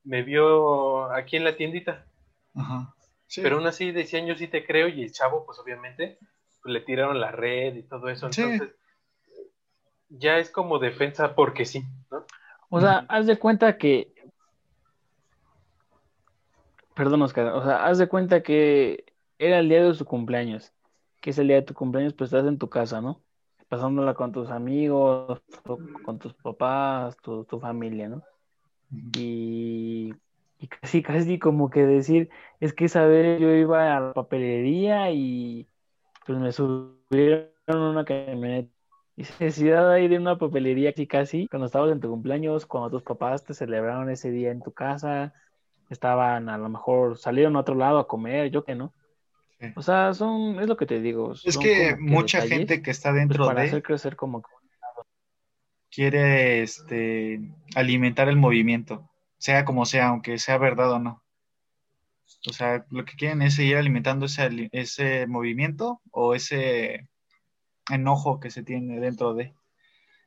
me vio aquí en la tiendita. Ajá. Pero aún así decían yo sí te creo y el chavo pues obviamente pues, le tiraron la red y todo eso. Entonces ya es como defensa porque sí, ¿no? O sea, haz de cuenta que... Perdón, Oscar. O sea, haz de cuenta que era el día de su cumpleaños. Que es el día de tu cumpleaños, pues estás en tu casa, ¿no? Pasándola con tus amigos, con tus papás, tu, tu familia, ¿no? y, casi, casi como que decir, es que esa vez yo iba a la papelería y pues me subieron una camioneta. Y se necesidad ahí de una papelería casi casi, cuando estabas en tu cumpleaños, cuando tus papás te celebraron ese día en tu casa, estaban a lo mejor, salieron a otro lado a comer, yo que no. O sea, son, es lo que te digo. Es que mucha gente que está dentro pues, para de... hacer crecer como quiere este, alimentar el movimiento, sea como sea, aunque sea verdad o no. O sea, lo que quieren es seguir alimentando ese, ese movimiento o ese enojo que se tiene dentro de,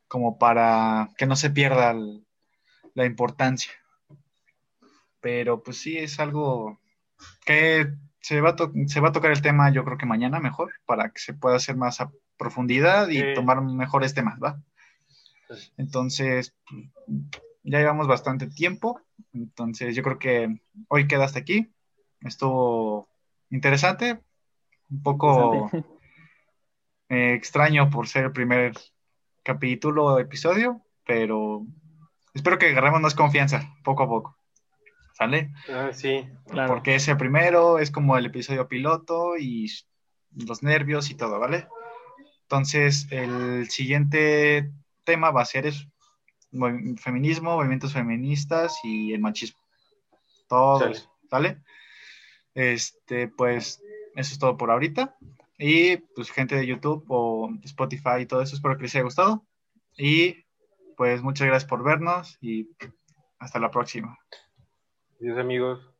como para que no se pierda la importancia. Pero pues sí, es algo que se va, a se va a tocar el tema yo creo que mañana mejor, para que se pueda hacer más a profundidad y tomar mejores temas, ¿va? Entonces, ya llevamos bastante tiempo. Entonces, yo creo que hoy queda hasta aquí. Estuvo interesante, un poco eh, extraño por ser el primer capítulo o episodio, pero espero que agarremos más confianza poco a poco. ¿Sale? Ah, sí. Claro. Porque ese primero es como el episodio piloto y los nervios y todo, ¿vale? Entonces, el siguiente tema va a ser eso. Feminismo, movimientos feministas y el machismo. Todo Sale. eso, ¿sale? Este, pues, eso es todo por ahorita. Y pues gente de YouTube o Spotify y todo eso, espero que les haya gustado. Y pues muchas gracias por vernos y hasta la próxima. Adiós, amigos.